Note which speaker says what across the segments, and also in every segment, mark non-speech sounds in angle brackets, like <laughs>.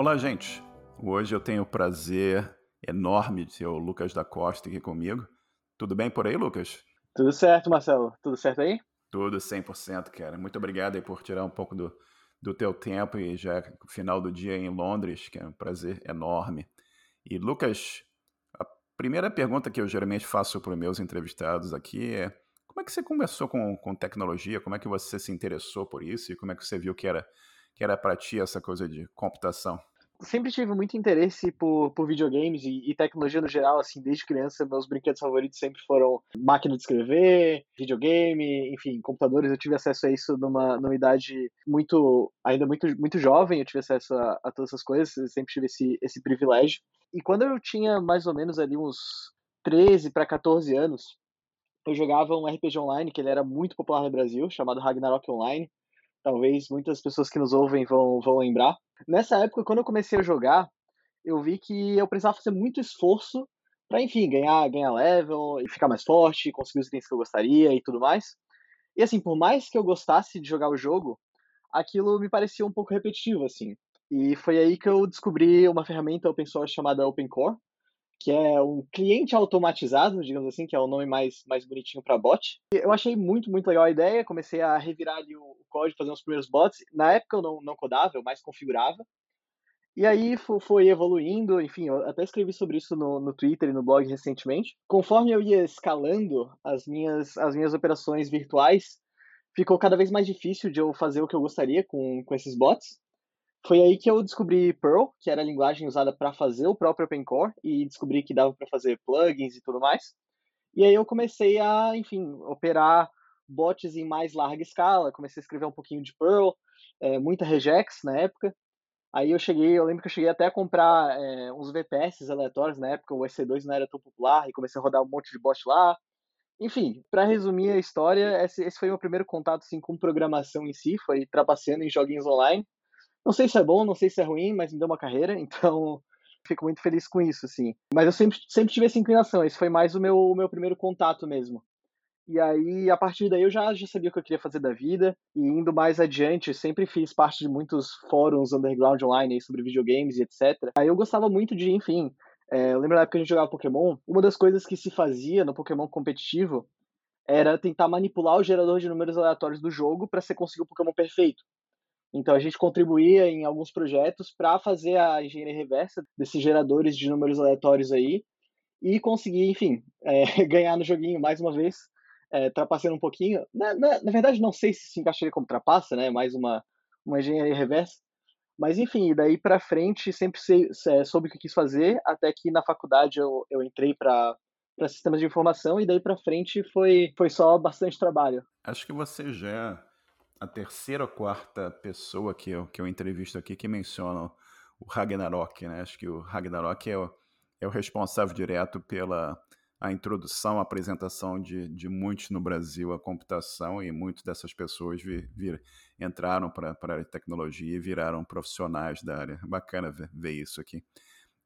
Speaker 1: Olá, gente. Hoje eu tenho o prazer enorme de ter o Lucas da Costa aqui comigo. Tudo bem por aí, Lucas?
Speaker 2: Tudo certo, Marcelo. Tudo certo aí?
Speaker 1: Tudo 100%, cara. Muito obrigado aí por tirar um pouco do, do teu tempo e já é final do dia em Londres, que é um prazer enorme. E, Lucas, a primeira pergunta que eu geralmente faço para os meus entrevistados aqui é como é que você começou com, com tecnologia? Como é que você se interessou por isso? E como é que você viu que era, que era para ti essa coisa de computação?
Speaker 2: Sempre tive muito interesse por, por videogames e, e, tecnologia no geral, assim, desde criança, meus brinquedos favoritos sempre foram máquina de escrever, videogame, enfim, computadores. Eu tive acesso a isso numa, numa idade muito, ainda muito, muito jovem, eu tive acesso a, a todas essas coisas, eu sempre tive esse, esse privilégio. E quando eu tinha mais ou menos ali uns 13 para 14 anos, eu jogava um RPG online que ele era muito popular no Brasil, chamado Ragnarok Online talvez muitas pessoas que nos ouvem vão, vão lembrar. Nessa época, quando eu comecei a jogar, eu vi que eu precisava fazer muito esforço para, enfim, ganhar, ganhar level e ficar mais forte, conseguir os itens que eu gostaria e tudo mais. E assim, por mais que eu gostasse de jogar o jogo, aquilo me parecia um pouco repetitivo, assim. E foi aí que eu descobri uma ferramenta open source chamada OpenCore, que é um cliente automatizado, digamos assim, que é o nome mais, mais bonitinho para bot. Eu achei muito, muito legal a ideia, comecei a revirar ali o código, fazer os primeiros bots. Na época eu não, não codava, eu mais configurava. E aí foi evoluindo, enfim, eu até escrevi sobre isso no, no Twitter e no blog recentemente. Conforme eu ia escalando as minhas, as minhas operações virtuais, ficou cada vez mais difícil de eu fazer o que eu gostaria com, com esses bots. Foi aí que eu descobri Perl, que era a linguagem usada para fazer o próprio OpenCore, e descobri que dava para fazer plugins e tudo mais. E aí eu comecei a, enfim, operar bots em mais larga escala, comecei a escrever um pouquinho de Perl, é, muita regex na época. Aí eu cheguei, eu lembro que eu cheguei até a comprar é, uns VPS aleatórios na época, o EC2 não era tão popular, e comecei a rodar um monte de bot lá. Enfim, para resumir a história, esse, esse foi o meu primeiro contato assim, com programação em si, foi trapaceando em joguinhos online. Não sei se é bom, não sei se é ruim, mas me deu uma carreira, <laughs> então fico muito feliz com isso, assim. Mas eu sempre, sempre tive essa inclinação, esse foi mais o meu, o meu primeiro contato mesmo. E aí, a partir daí, eu já, já sabia o que eu queria fazer da vida. E indo mais adiante, sempre fiz parte de muitos fóruns underground online sobre videogames e etc. Aí eu gostava muito de, enfim. É, eu lembro da época que a gente jogava Pokémon. Uma das coisas que se fazia no Pokémon competitivo era tentar manipular o gerador de números aleatórios do jogo para você conseguir o Pokémon perfeito. Então a gente contribuía em alguns projetos para fazer a engenharia reversa desses geradores de números aleatórios aí e conseguir, enfim, é, <laughs> ganhar no joguinho mais uma vez, é, trapaceando um pouquinho. Na, na, na, verdade, não sei se se encaixaria como trapaça, né? Mais uma, uma engenharia reversa. Mas enfim, daí para frente sempre sei, é, soube o que quis fazer, até que na faculdade eu, eu entrei para para sistemas de informação e daí para frente foi foi só bastante trabalho.
Speaker 1: Acho que você já a terceira ou quarta pessoa que eu, que eu entrevisto aqui que menciona o Ragnarok, né? Acho que o Ragnarok é o, é o responsável direto pela a introdução, a apresentação de, de muitos no Brasil à computação e muitas dessas pessoas vir, vir entraram para a área de tecnologia e viraram profissionais da área. Bacana ver, ver isso aqui.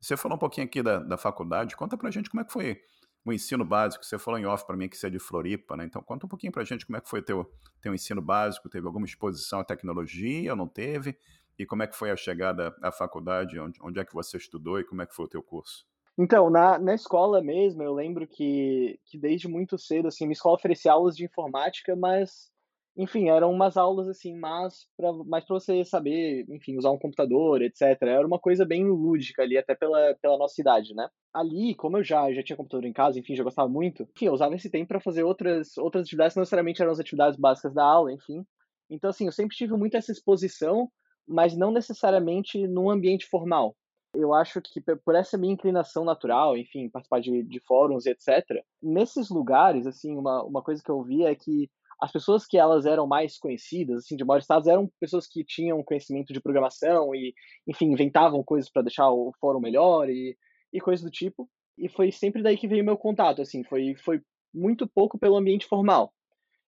Speaker 1: Você falou um pouquinho aqui da, da faculdade, conta para a gente como é que foi o ensino básico, você falou em off para mim que você é de Floripa, né? Então conta um pouquinho para a gente como é que foi o teu, teu ensino básico, teve alguma exposição à tecnologia ou não teve? E como é que foi a chegada à faculdade, onde, onde é que você estudou e como é que foi o teu curso?
Speaker 2: Então, na, na escola mesmo, eu lembro que, que desde muito cedo, assim, minha escola oferecia aulas de informática, mas enfim, eram umas aulas assim, mais para mais pra você saber, enfim, usar um computador, etc. Era uma coisa bem lúdica ali, até pela, pela nossa idade, né? Ali, como eu já, já tinha computador em casa, enfim, já gostava muito, enfim, eu usava esse tempo para fazer outras, outras atividades, não necessariamente eram as atividades básicas da aula, enfim. Então, assim, eu sempre tive muito essa exposição, mas não necessariamente num ambiente formal. Eu acho que por essa minha inclinação natural, enfim, participar de, de fóruns, etc., nesses lugares, assim, uma, uma coisa que eu via é que as pessoas que elas eram mais conhecidas, assim, de maior status, eram pessoas que tinham conhecimento de programação e, enfim, inventavam coisas para deixar o fórum melhor e, e coisas do tipo. E foi sempre daí que veio meu contato, assim, foi, foi muito pouco pelo ambiente formal.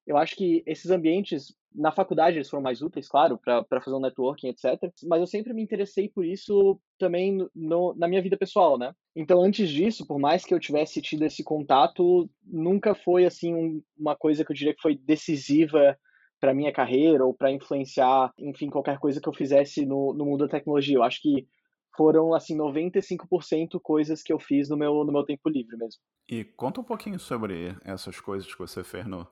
Speaker 2: Eu acho que esses ambientes na faculdade eles foram mais úteis, claro, para fazer um networking, etc. Mas eu sempre me interessei por isso também no, na minha vida pessoal, né? Então, antes disso, por mais que eu tivesse tido esse contato, nunca foi assim um, uma coisa que eu diria que foi decisiva para minha carreira ou para influenciar, enfim, qualquer coisa que eu fizesse no, no mundo da tecnologia. Eu acho que foram assim 95% coisas que eu fiz no meu no meu tempo livre mesmo.
Speaker 1: E conta um pouquinho sobre essas coisas que você fez no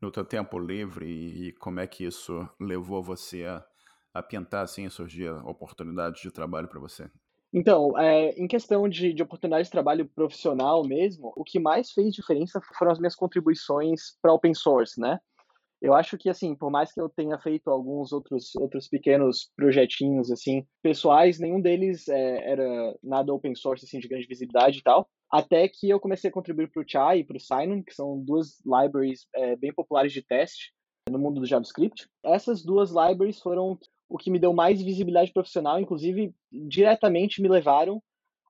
Speaker 1: no teu tempo livre e, e como é que isso levou você a, a pintar assim surgir oportunidades de trabalho para você.
Speaker 2: Então, é, em questão de, de oportunidade de trabalho profissional mesmo, o que mais fez diferença foram as minhas contribuições para open source, né? Eu acho que, assim, por mais que eu tenha feito alguns outros, outros pequenos projetinhos, assim, pessoais, nenhum deles é, era nada open source, assim, de grande visibilidade e tal. Até que eu comecei a contribuir para o Chai e para o Sinon, que são duas libraries é, bem populares de teste no mundo do JavaScript. Essas duas libraries foram o que me deu mais visibilidade profissional, inclusive diretamente me levaram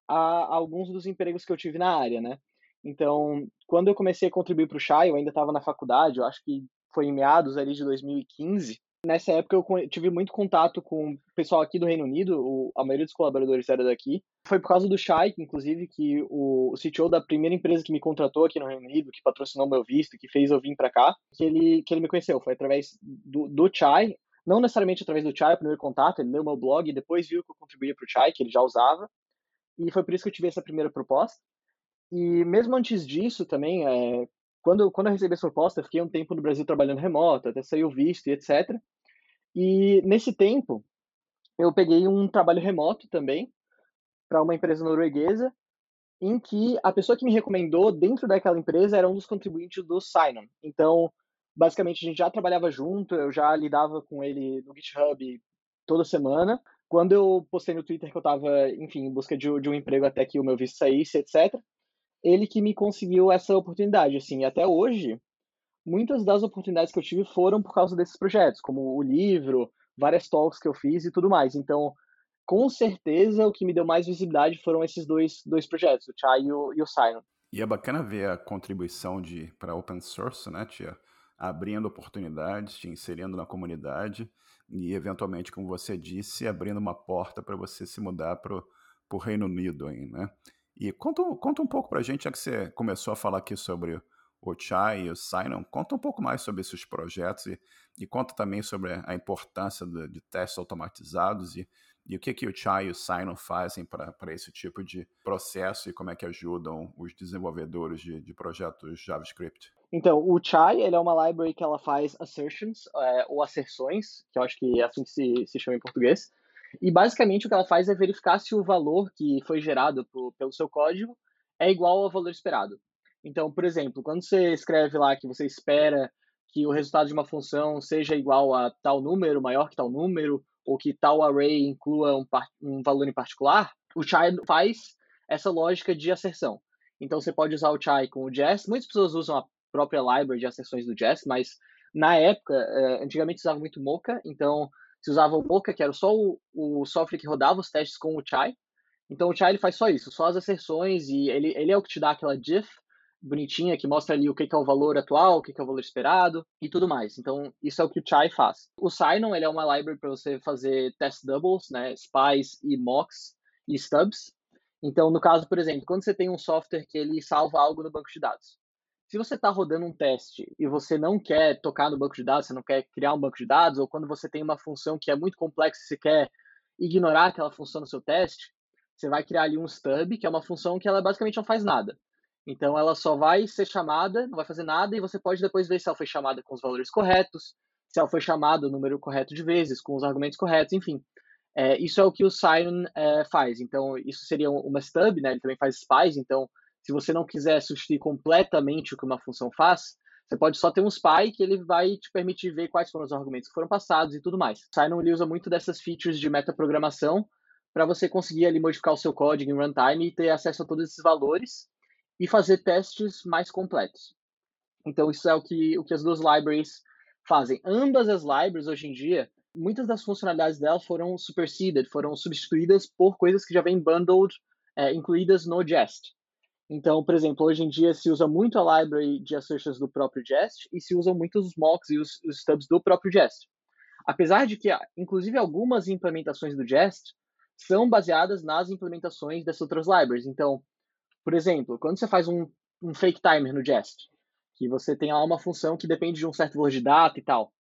Speaker 2: a, a alguns dos empregos que eu tive na área, né? Então, quando eu comecei a contribuir para o Chai, eu ainda estava na faculdade, eu acho que foi em meados ali de 2015. Nessa época eu tive muito contato com o pessoal aqui do Reino Unido, o, a maioria dos colaboradores era daqui. Foi por causa do Shai, inclusive, que o, o CTO da primeira empresa que me contratou aqui no Reino Unido, que patrocinou meu visto, que fez eu vir para cá, que ele, que ele me conheceu. Foi através do, do Chai, não necessariamente através do Chai, o primeiro contato, ele leu meu blog e depois viu que eu contribuía para o Chai, que ele já usava. E foi por isso que eu tive essa primeira proposta. E mesmo antes disso também, é, quando, quando eu recebi essa proposta, eu fiquei um tempo no Brasil trabalhando remoto, até sair o visto e etc. E nesse tempo, eu peguei um trabalho remoto também para uma empresa norueguesa, em que a pessoa que me recomendou dentro daquela empresa era um dos contribuintes do Sign Então, basicamente, a gente já trabalhava junto, eu já lidava com ele no GitHub toda semana. Quando eu postei no Twitter que eu estava, enfim, em busca de, de, um emprego até que o meu visto saísse, etc., ele que me conseguiu essa oportunidade, assim, e até hoje, muitas das oportunidades que eu tive foram por causa desses projetos, como o livro, várias talks que eu fiz e tudo mais. Então, com certeza, o que me deu mais visibilidade foram esses dois, dois projetos, o Chai e o, e o Simon.
Speaker 1: E é bacana ver a contribuição de para open source, né, tia? Abrindo oportunidades, te inserindo na comunidade e, eventualmente, como você disse, abrindo uma porta para você se mudar para o Reino Unido, aí, né? E conta, conta um pouco para a gente, já que você começou a falar aqui sobre o Chai e o Sinon, conta um pouco mais sobre esses projetos e, e conta também sobre a importância de, de testes automatizados e, e o que, que o Chai e o Sinon fazem para esse tipo de processo e como é que ajudam os desenvolvedores de, de projetos JavaScript.
Speaker 2: Então, o Chai ele é uma library que ela faz assertions, é, ou asserções, que eu acho que é assim que se, se chama em português, e basicamente o que ela faz é verificar se o valor que foi gerado pelo seu código é igual ao valor esperado. Então, por exemplo, quando você escreve lá que você espera que o resultado de uma função seja igual a tal número, maior que tal número, ou que tal array inclua um, um valor em particular, o chai faz essa lógica de asserção. Então, você pode usar o chai com o Jest. Muitas pessoas usam a própria library de asserções do Jest, mas na época, eh, antigamente usava muito Mocha, então se usava o Mocha, que era só o, o software que rodava os testes com o Chai. Então o Chai ele faz só isso, só as asserções e ele, ele é o que te dá aquela diff bonitinha que mostra ali o que, que é o valor atual, o que, que é o valor esperado e tudo mais. Então isso é o que o Chai faz. O Sinon ele é uma library para você fazer test doubles, né, spies e mocks e stubs. Então no caso, por exemplo, quando você tem um software que ele salva algo no banco de dados, se você está rodando um teste e você não quer tocar no banco de dados, você não quer criar um banco de dados, ou quando você tem uma função que é muito complexa e você quer ignorar aquela função no seu teste, você vai criar ali um stub, que é uma função que ela basicamente não faz nada. Então ela só vai ser chamada, não vai fazer nada, e você pode depois ver se ela foi chamada com os valores corretos, se ela foi chamada o número correto de vezes, com os argumentos corretos, enfim. É, isso é o que o Sinon é, faz. Então, isso seria uma stub, né? Ele também faz spies, então se você não quiser substituir completamente o que uma função faz, você pode só ter um spy que ele vai te permitir ver quais foram os argumentos que foram passados e tudo mais. O Sinon ele usa muito dessas features de metaprogramação para você conseguir ali modificar o seu código em runtime e ter acesso a todos esses valores e fazer testes mais completos. Então isso é o que, o que as duas libraries fazem. Ambas as libraries hoje em dia, muitas das funcionalidades delas foram superseded, foram substituídas por coisas que já vêm bundled, é, incluídas no Jest. Então, por exemplo, hoje em dia se usa muito a library de assertions do próprio Jest e se usam muito os mocks e os, os stubs do próprio Jest. Apesar de que, inclusive, algumas implementações do Jest são baseadas nas implementações dessas outras libraries. Então, por exemplo, quando você faz um, um fake timer no Jest, que você tem lá uma função que depende de um certo valor de data e tal.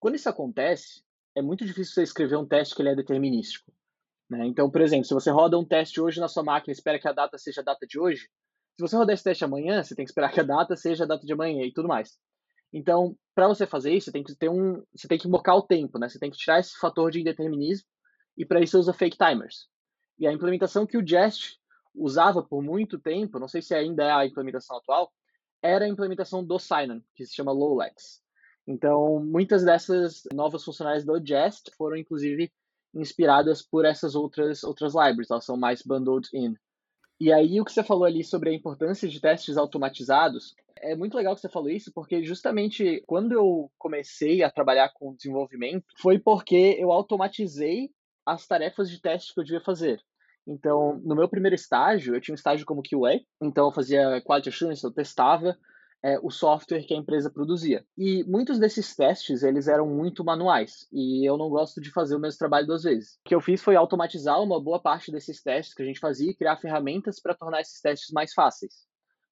Speaker 2: Quando isso acontece, é muito difícil você escrever um teste que ele é determinístico. Né? Então, por exemplo, se você roda um teste hoje na sua máquina e espera que a data seja a data de hoje, se você rodar esse teste amanhã, você tem que esperar que a data seja a data de amanhã e tudo mais. Então, para você fazer isso, você tem que ter um, você tem que mocar o tempo, né? Você tem que tirar esse fator de indeterminismo e para isso você usa fake timers. E a implementação que o Jest usava por muito tempo, não sei se ainda é a implementação atual, era a implementação do Sinon, que se chama Lowlex. Então, muitas dessas novas funcionalidades do Jest foram, inclusive, inspiradas por essas outras, outras libraries, elas são mais bundled in. E aí, o que você falou ali sobre a importância de testes automatizados, é muito legal que você falou isso, porque justamente quando eu comecei a trabalhar com desenvolvimento, foi porque eu automatizei as tarefas de teste que eu devia fazer. Então, no meu primeiro estágio, eu tinha um estágio como QA, então eu fazia quality assurance, eu testava é, o software que a empresa produzia. E muitos desses testes, eles eram muito manuais, e eu não gosto de fazer o mesmo trabalho duas vezes. O que eu fiz foi automatizar uma boa parte desses testes que a gente fazia e criar ferramentas para tornar esses testes mais fáceis.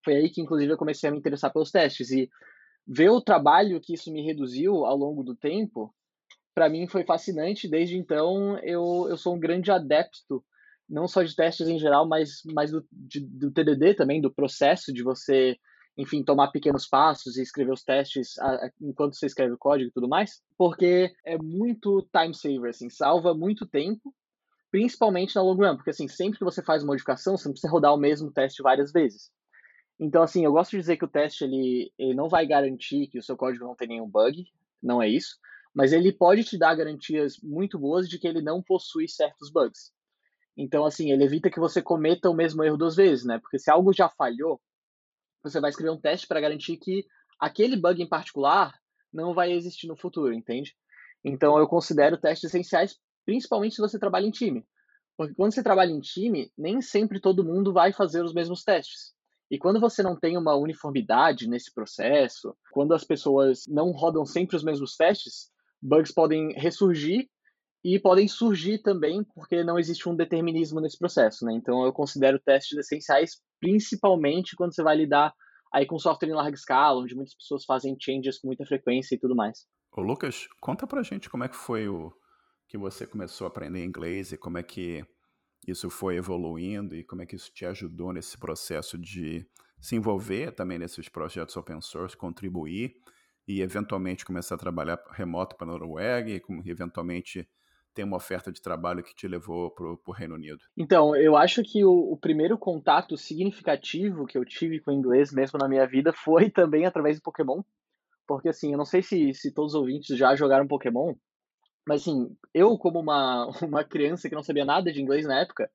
Speaker 2: Foi aí que, inclusive, eu comecei a me interessar pelos testes, e ver o trabalho que isso me reduziu ao longo do tempo, para mim foi fascinante. Desde então, eu, eu sou um grande adepto não só de testes em geral, mas, mas do, de, do TDD também, do processo de você, enfim, tomar pequenos passos e escrever os testes enquanto você escreve o código e tudo mais, porque é muito time saver, assim, salva muito tempo, principalmente na long run, porque assim, sempre que você faz modificação, você não precisa rodar o mesmo teste várias vezes. Então, assim, eu gosto de dizer que o teste ele, ele não vai garantir que o seu código não tem nenhum bug, não é isso, mas ele pode te dar garantias muito boas de que ele não possui certos bugs. Então, assim, ele evita que você cometa o mesmo erro duas vezes, né? Porque se algo já falhou, você vai escrever um teste para garantir que aquele bug em particular não vai existir no futuro, entende? Então, eu considero testes essenciais, principalmente se você trabalha em time. Porque quando você trabalha em time, nem sempre todo mundo vai fazer os mesmos testes. E quando você não tem uma uniformidade nesse processo, quando as pessoas não rodam sempre os mesmos testes, bugs podem ressurgir e podem surgir também porque não existe um determinismo nesse processo, né? Então eu considero testes essenciais, principalmente quando você vai lidar aí com software em larga escala, onde muitas pessoas fazem changes com muita frequência e tudo mais.
Speaker 1: Ô Lucas, conta pra gente como é que foi o que você começou a aprender inglês e como é que isso foi evoluindo e como é que isso te ajudou nesse processo de se envolver também nesses projetos open source, contribuir e eventualmente começar a trabalhar remoto para a Noruega e eventualmente tem uma oferta de trabalho que te levou para o Reino Unido?
Speaker 2: Então, eu acho que o, o, primeiro contato significativo que eu tive com o inglês mesmo na minha vida foi <laughs> também através do Pokémon. Porque, assim, eu não sei se, se todos os ouvintes já jogaram Pokémon, mas, assim, eu, como uma, <laughs> uma criança que não sabia nada de inglês na época,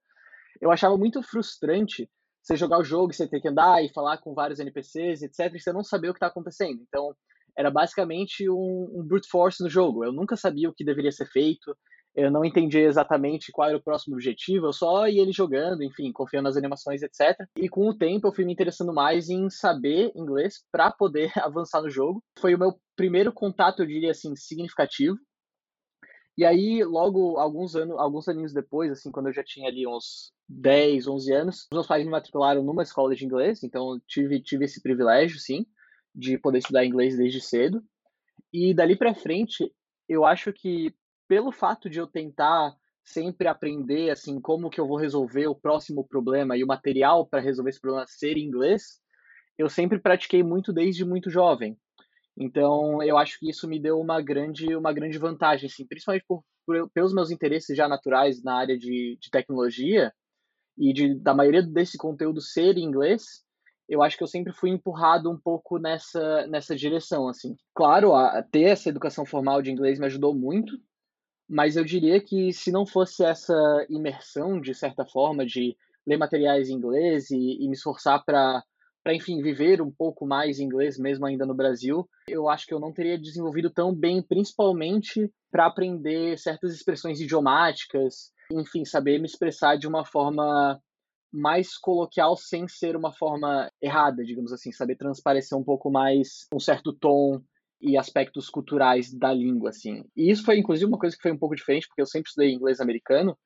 Speaker 2: eu achava muito frustrante você jogar o jogo, você ter que andar e falar com vários NPCs, etc., e você não saber o que está acontecendo. Então, era basicamente um, um brute force no jogo. Eu nunca sabia o que deveria ser feito, eu não entendi exatamente qual era o próximo objetivo, eu só ia ele jogando, enfim, confiando nas animações, etc. E com o tempo eu fui me interessando mais em saber inglês para poder <laughs> avançar no jogo. Foi o meu primeiro contato, eu diria assim, significativo. E aí, logo alguns anos, alguns aninhos depois, assim, quando eu já tinha ali uns 10, 11 anos, meus pais me matricularam numa escola de inglês, então tive tive esse privilégio, sim, de poder estudar inglês desde cedo. E dali para frente, eu acho que pelo fato de eu tentar sempre aprender assim como que eu vou resolver o próximo problema e o material para resolver esse problema ser inglês, eu sempre pratiquei muito desde muito jovem. Então, eu acho que isso me deu uma grande, uma grande vantagem, assim, principalmente por, por pelos meus interesses já naturais na área de, de tecnologia e de, da maioria desse conteúdo ser inglês, eu acho que eu sempre fui empurrado um pouco nessa, nessa direção, assim. Claro, a, ter essa educação formal de inglês me ajudou muito, mas eu diria que se não fosse essa imersão, de certa forma, de ler materiais em inglês e, e me esforçar para, enfim, viver um pouco mais inglês, mesmo ainda no Brasil, eu acho que eu não teria desenvolvido tão bem, principalmente para aprender certas expressões idiomáticas, enfim, saber me expressar de uma forma mais coloquial sem ser uma forma errada, digamos assim, saber transparecer um pouco mais um certo tom e aspectos culturais da língua, assim. E isso foi, inclusive, uma coisa que foi um pouco diferente, porque eu sempre estudei inglês americano,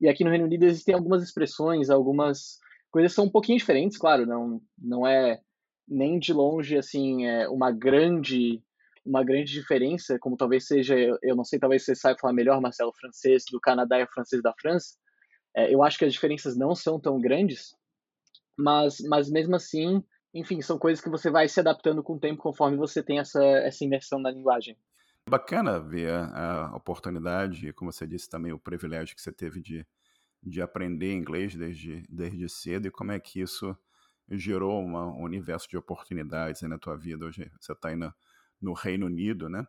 Speaker 2: e aqui no Reino Unido existem algumas expressões, algumas coisas são um pouquinho diferentes, claro, não, não é nem de longe, assim, é uma grande uma grande diferença, como talvez seja, eu não sei, talvez você saiba falar melhor, Marcelo, francês do Canadá e o francês da França, É, eu acho que as diferenças não são tão grandes, mas, mas mesmo assim, enfim, são coisas que você vai se adaptando com o tempo conforme você tem essa, essa imersão na linguagem.
Speaker 1: Bacana ver a oportunidade e, como você disse, também o privilégio que você teve de, de aprender inglês desde, desde cedo e como é que isso gerou uma, um universo de oportunidades na tua vida. Hoje você está aí no, no, Reino Unido, né?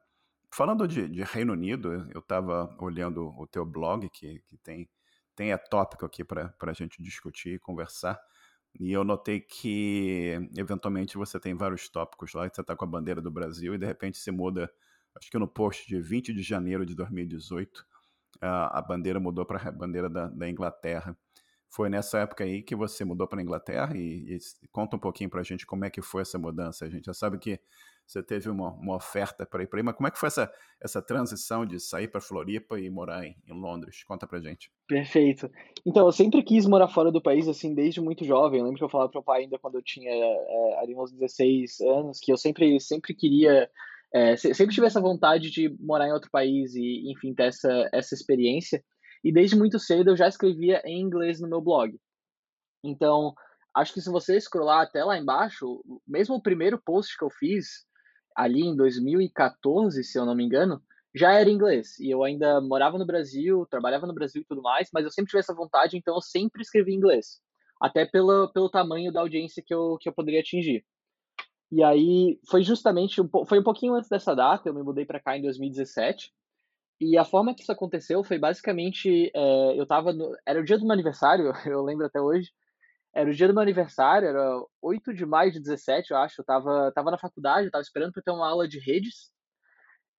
Speaker 1: Falando de, de Reino Unido, eu estava olhando o teu blog, que, que tem, tem é tópico aqui para a gente discutir e conversar. E eu notei que, eventualmente, você tem vários tópicos lá, você está com a bandeira do Brasil e, de repente, se muda, acho que no post de 20 de janeiro de 2018, a, a bandeira mudou para a bandeira da, da, Inglaterra. Foi nessa época aí que você mudou para a Inglaterra e, e, conta um pouquinho para a gente como é que foi essa mudança. A gente já sabe que você teve uma, uma oferta para ir para aí, mas como é que foi essa, essa transição de sair para Floripa e morar em, em Londres? Conta para gente.
Speaker 2: Perfeito. Então, eu sempre quis morar fora do país, assim, desde muito jovem. Eu lembro que eu falava o pai ainda quando eu tinha é, ali uns 16 anos, que eu sempre, sempre queria, é, sempre tive essa vontade de morar em outro país e, enfim, ter essa, essa experiência. E desde muito cedo eu já escrevia em inglês no meu blog. Então, acho que se você scrollar até lá embaixo, mesmo o primeiro post que eu fiz, ali em 2014, se eu não me engano, já era inglês. E eu ainda morava no Brasil, trabalhava no Brasil e tudo mais, mas eu sempre tive essa vontade, então eu sempre escrevi inglês. Até pelo, pelo tamanho da audiência que eu, que eu poderia atingir. E aí foi justamente, um, foi um pouquinho antes dessa data, eu me mudei para cá em 2017. E a forma que isso aconteceu foi basicamente, é, eu tava no, era o dia do meu aniversário, <laughs> eu lembro até hoje, era o dia do meu aniversário, era 8 de maio de 17, eu acho. Eu tava, tava na faculdade, eu tava esperando para ter uma aula de redes.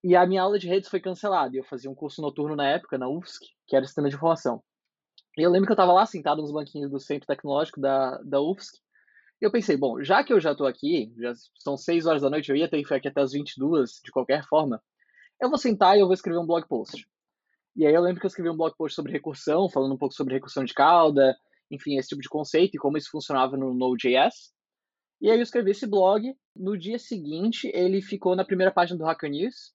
Speaker 2: E a minha aula de redes foi cancelada. E eu fazia um curso noturno na época, na UFSC, que era Sistema de Informação. E eu lembro que eu tava lá sentado nos banquinhos do Centro Tecnológico da, da UFSC. E eu pensei, bom, já que eu já tô aqui, já são 6 horas da noite, eu ia ter que ficar aqui até as 22, de qualquer forma, eu vou sentar e eu vou escrever um blog post. E aí eu lembro que eu escrevi um blog post sobre recursão, falando um pouco sobre recursão de cauda, enfim, esse tipo de conceito e como isso funcionava no Node.js. E aí eu escrevi esse blog. No dia seguinte, ele ficou na primeira página do Hacker News.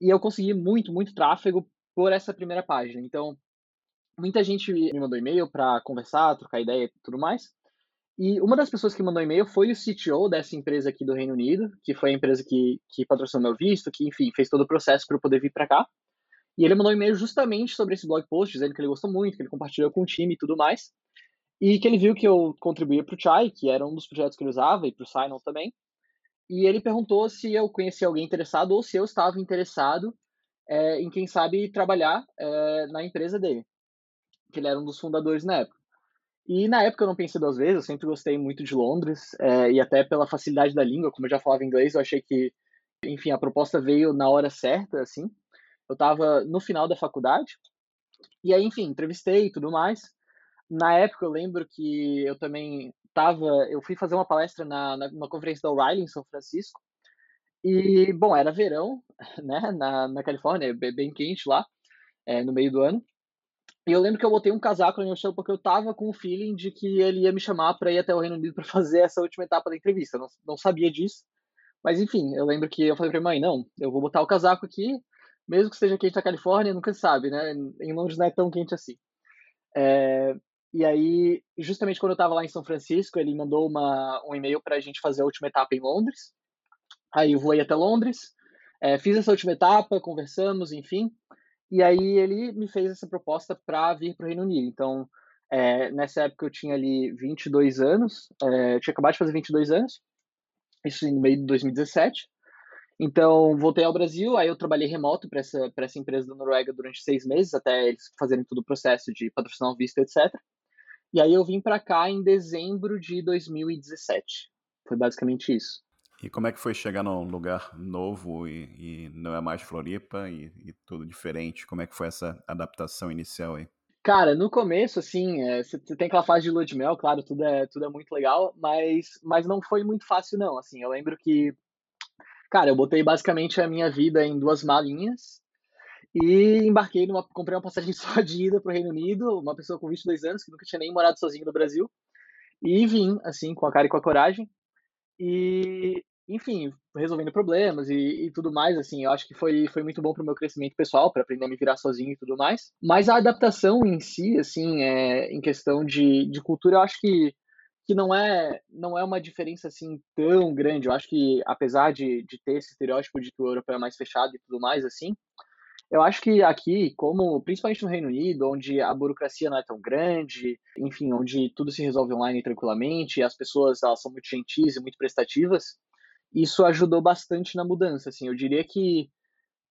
Speaker 2: E eu consegui muito, muito tráfego por essa primeira página. Então, muita gente me mandou e-mail para conversar, trocar ideia e tudo mais. E uma das pessoas que mandou e-mail foi o CTO dessa empresa aqui do Reino Unido, que foi a empresa que, que patrocinou meu visto, que, enfim, fez todo o processo para eu poder vir para cá. E ele mandou um e-mail justamente sobre esse blog post, dizendo que ele gostou muito, que ele compartilhou com o time e tudo mais. E que ele viu que eu contribuía para o Chai, que era um dos projetos que ele usava, e para o Sinon também. E ele perguntou se eu conhecia alguém interessado ou se eu estava interessado é, em, quem sabe, trabalhar é, na empresa dele. Que ele era um dos fundadores na época. E na época eu não pensei duas vezes, eu sempre gostei muito de Londres, é, e até pela facilidade da língua, como eu já falava inglês, eu achei que, enfim, a proposta veio na hora certa, assim. Eu estava no final da faculdade, e aí, enfim, entrevistei e tudo mais na época eu lembro que eu também tava, eu fui fazer uma palestra na, na numa conferência da O'Reilly em São Francisco. E, bom, era verão, <laughs> né, na, na Califórnia, bem quente lá, é, no meio do ano. E eu lembro que eu botei um casaco no meu chão porque eu tava com o feeling de que ele ia me chamar para ir até o Reino Unido para <laughs> fazer essa última etapa da entrevista. Não, não sabia disso. Mas enfim, eu lembro que eu falei pra mãe, não, eu vou botar o casaco aqui, mesmo que seja quente na Califórnia, nunca sabe, né? Em Londres não é tão quente assim. É, e aí, justamente quando eu estava lá em São Francisco, ele mandou uma, um e-mail para a gente fazer a última etapa em Londres. Aí eu voei até Londres, é, fiz essa última etapa, conversamos, enfim. E aí ele me fez essa proposta para vir para o Reino Unido. Então, é, nessa época eu tinha ali 22 anos, é, eu tinha acabado de fazer 22 anos, isso no meio de 2017. Então, voltei ao Brasil, aí eu trabalhei remoto para essa, essa empresa da Noruega durante seis meses, até eles fazerem todo o processo de patrocinar o visto, etc. E aí eu vim para cá em dezembro de 2017. Foi basicamente isso.
Speaker 1: E como é que foi chegar num lugar novo e, e não é mais Floripa e, e, tudo diferente? Como é que foi essa adaptação inicial aí?
Speaker 2: Cara, no começo, assim, é, você tem aquela fase de lua de mel, claro, tudo é, tudo é muito legal, mas, mas não foi muito fácil, não. Assim, eu lembro que, cara, eu botei basicamente a minha vida em duas malinhas e embarquei numa. Comprei uma passagem <laughs> só de ida para o Reino Unido, uma pessoa com 22 anos, que nunca tinha nem morado sozinho no Brasil. E vim, assim, com a cara e com a coragem. E, enfim, resolvendo problemas e, e, tudo mais, assim, eu acho que foi, foi muito bom para o meu crescimento pessoal, para aprender a me virar sozinho e tudo mais. Mas a adaptação em si, assim, é, em questão de, de cultura, eu acho que, que não é não é uma diferença assim tão grande. Eu acho que apesar de, de ter esse estereótipo de que o europeu é mais fechado e tudo mais, assim, eu acho que aqui, como principalmente no Reino Unido, onde a burocracia não é tão grande, enfim, onde tudo se resolve online tranquilamente, as pessoas elas são muito gentis e muito prestativas, isso ajudou bastante na mudança. Assim, eu diria que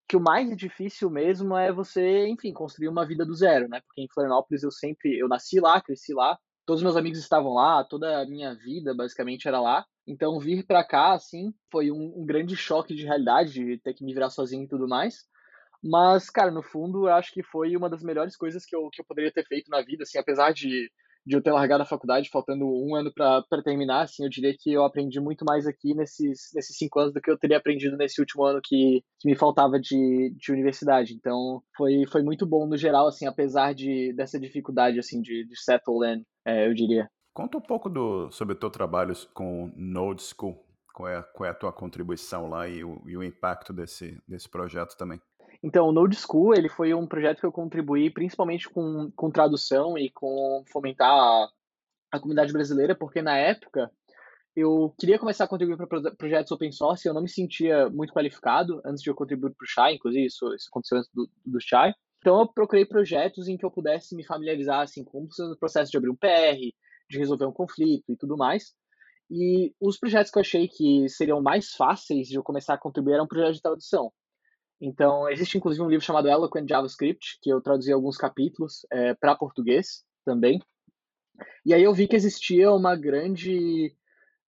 Speaker 2: que o mais difícil mesmo é você, enfim, construir uma vida do zero, né? Porque em Florianópolis eu sempre, eu nasci lá, cresci lá, todos os meus amigos estavam lá, toda a minha vida basicamente era lá. Então vir para cá, assim, foi um, um, grande choque de realidade, de ter que me virar sozinho e tudo mais. Mas, cara, no fundo, eu acho que foi uma das melhores coisas que eu, que eu poderia ter feito na vida, assim, apesar de, de eu ter largado a faculdade faltando um ano para terminar, assim, eu diria que eu aprendi muito mais aqui nesses, nesses cinco anos do que eu teria aprendido nesse último ano que, que me faltava de, de universidade. Então, foi, foi muito bom no geral, assim, apesar de, dessa dificuldade, assim, de, de settle in, é, eu diria.
Speaker 1: Conta um pouco do, sobre o teu trabalho com Node School. Qual é, qual é a tua contribuição lá e o, e o impacto desse, desse projeto também?
Speaker 2: Então, o Node School ele foi um projeto que eu contribuí principalmente com, com tradução e com fomentar a, a comunidade brasileira, porque na época eu queria começar a contribuir para projetos open source eu não me sentia muito qualificado antes de eu contribuir para o Chai, inclusive isso, isso aconteceu antes do, do Chai. Então eu procurei projetos em que eu pudesse me familiarizar assim, com o processo de abrir um PR, de resolver um conflito e tudo mais. E os projetos que eu achei que seriam mais fáceis de eu começar a contribuir eram projetos de tradução. Então, existe inclusive um livro chamado Eloquent JavaScript, que eu traduzi alguns capítulos é, para português também. E aí eu vi que existia uma grande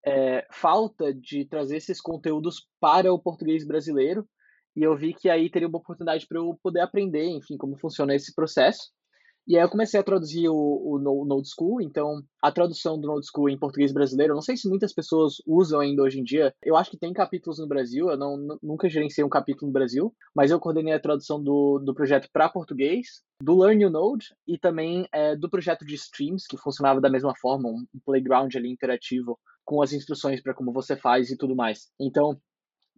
Speaker 2: é, falta de trazer esses conteúdos para o português brasileiro. E eu vi que aí teria uma oportunidade para eu poder aprender, enfim, como funciona esse processo. E aí eu comecei a traduzir o, o Node School, então a tradução do Node School em português brasileiro, eu não sei se muitas pessoas usam ainda hoje em dia. Eu acho que tem capítulos no Brasil, eu não, nunca gerenciei um capítulo no Brasil, mas eu coordenei a tradução do, do projeto para português, do Learn New Node e também é, do projeto de streams, que funcionava da mesma forma, um playground ali interativo com as instruções para como você faz e tudo mais. Então,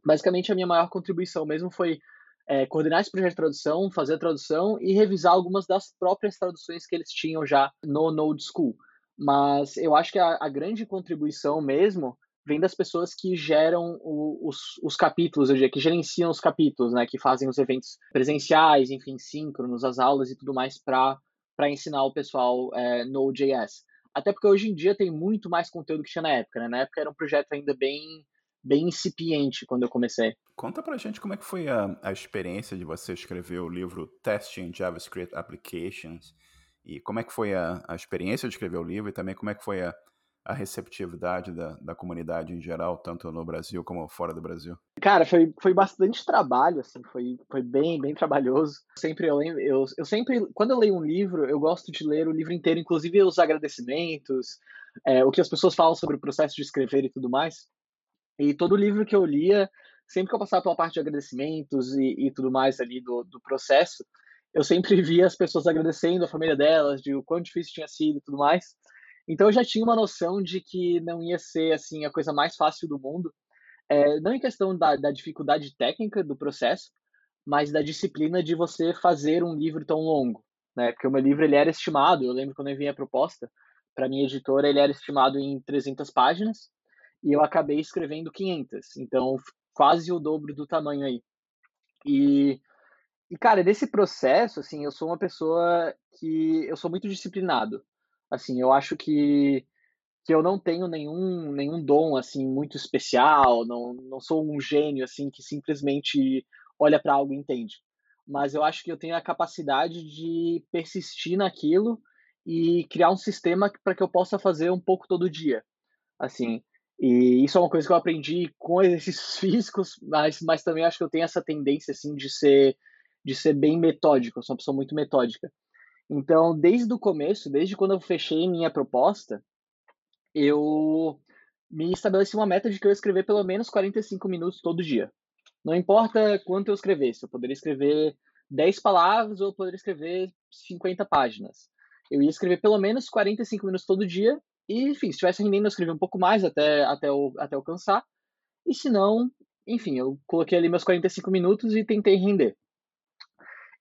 Speaker 2: basicamente a minha maior contribuição mesmo foi é, coordenar esse projeto de tradução, fazer a tradução e revisar algumas das próprias traduções que eles tinham já no Node School. Mas eu acho que a, a grande contribuição mesmo vem das pessoas que geram o, os, os capítulos, eu diria, que gerenciam os capítulos, né, que fazem os eventos presenciais, enfim, síncronos, as aulas e tudo mais para ensinar o pessoal é, Node.js. Até porque hoje em dia tem muito mais conteúdo que tinha na época, né? Na época era um projeto ainda bem bem incipiente quando eu comecei.
Speaker 1: Conta pra gente como é que foi a, a experiência de você escrever o livro Testing JavaScript Applications e como é que foi a, a experiência de escrever o livro e também como é que foi a, a receptividade da, da comunidade em geral, tanto no Brasil como fora do Brasil?
Speaker 2: Cara, foi, foi bastante trabalho, assim, foi, foi bem, bem trabalhoso. Sempre eu eu, eu sempre, quando eu leio um livro, eu gosto de ler o livro inteiro, inclusive os agradecimentos, é, o que as pessoas falam sobre o processo de escrever e tudo mais. E todo livro que eu lia, sempre que eu passava pela parte de agradecimentos e, e tudo mais ali do, do processo, eu sempre <laughs> via as pessoas agradecendo a família delas, de o quão difícil tinha sido e tudo mais. Então eu já tinha uma noção de que não ia ser assim a coisa mais fácil do mundo, é, não em questão da, da dificuldade técnica do processo, mas da disciplina de você fazer um livro tão longo, né? Porque o meu livro ele era estimado, eu lembro quando eu enviei a proposta para minha editora, ele era estimado em 300 páginas e eu acabei escrevendo 500, então quase o dobro do tamanho aí. E, e cara, nesse processo, assim, eu sou uma pessoa que eu sou muito disciplinado. Assim, eu acho que que eu não tenho nenhum nenhum dom assim muito especial, não não sou um gênio assim que simplesmente olha para algo e entende. Mas eu acho que eu tenho a capacidade de persistir naquilo e criar um sistema para que eu possa fazer um pouco todo dia. Assim, e isso é uma coisa que eu aprendi com <laughs> exercícios físicos, mas, mas também acho que eu tenho essa tendência assim de ser de ser bem metódico, eu sou uma pessoa muito metódica. Então, desde o começo, desde quando eu fechei minha proposta, eu me estabeleci uma meta de que eu ia escrever pelo menos 45 minutos todo dia. Não importa quanto eu escrevesse, eu poderia escrever 10 palavras ou eu poderia escrever 50 páginas. Eu ia escrever pelo menos 45 minutos todo dia e, enfim, se estivesse rendendo, eu escrevia um pouco mais até, até, eu, até alcançar. E se não, enfim, eu coloquei ali meus 45 minutos e tentei render.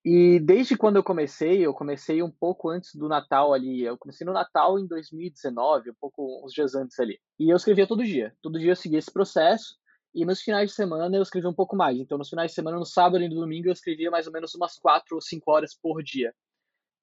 Speaker 2: E desde quando eu comecei, eu comecei um pouco antes do Natal ali. Eu comecei no Natal em 2019, um pouco uns dias antes ali. E eu escrevia todo dia. Todo dia eu seguia esse processo. E nos finais de semana eu escrevia um pouco mais. Então, nos finais de semana, no sábado e no domingo, eu escrevia mais ou menos umas 4 ou 5 horas por dia.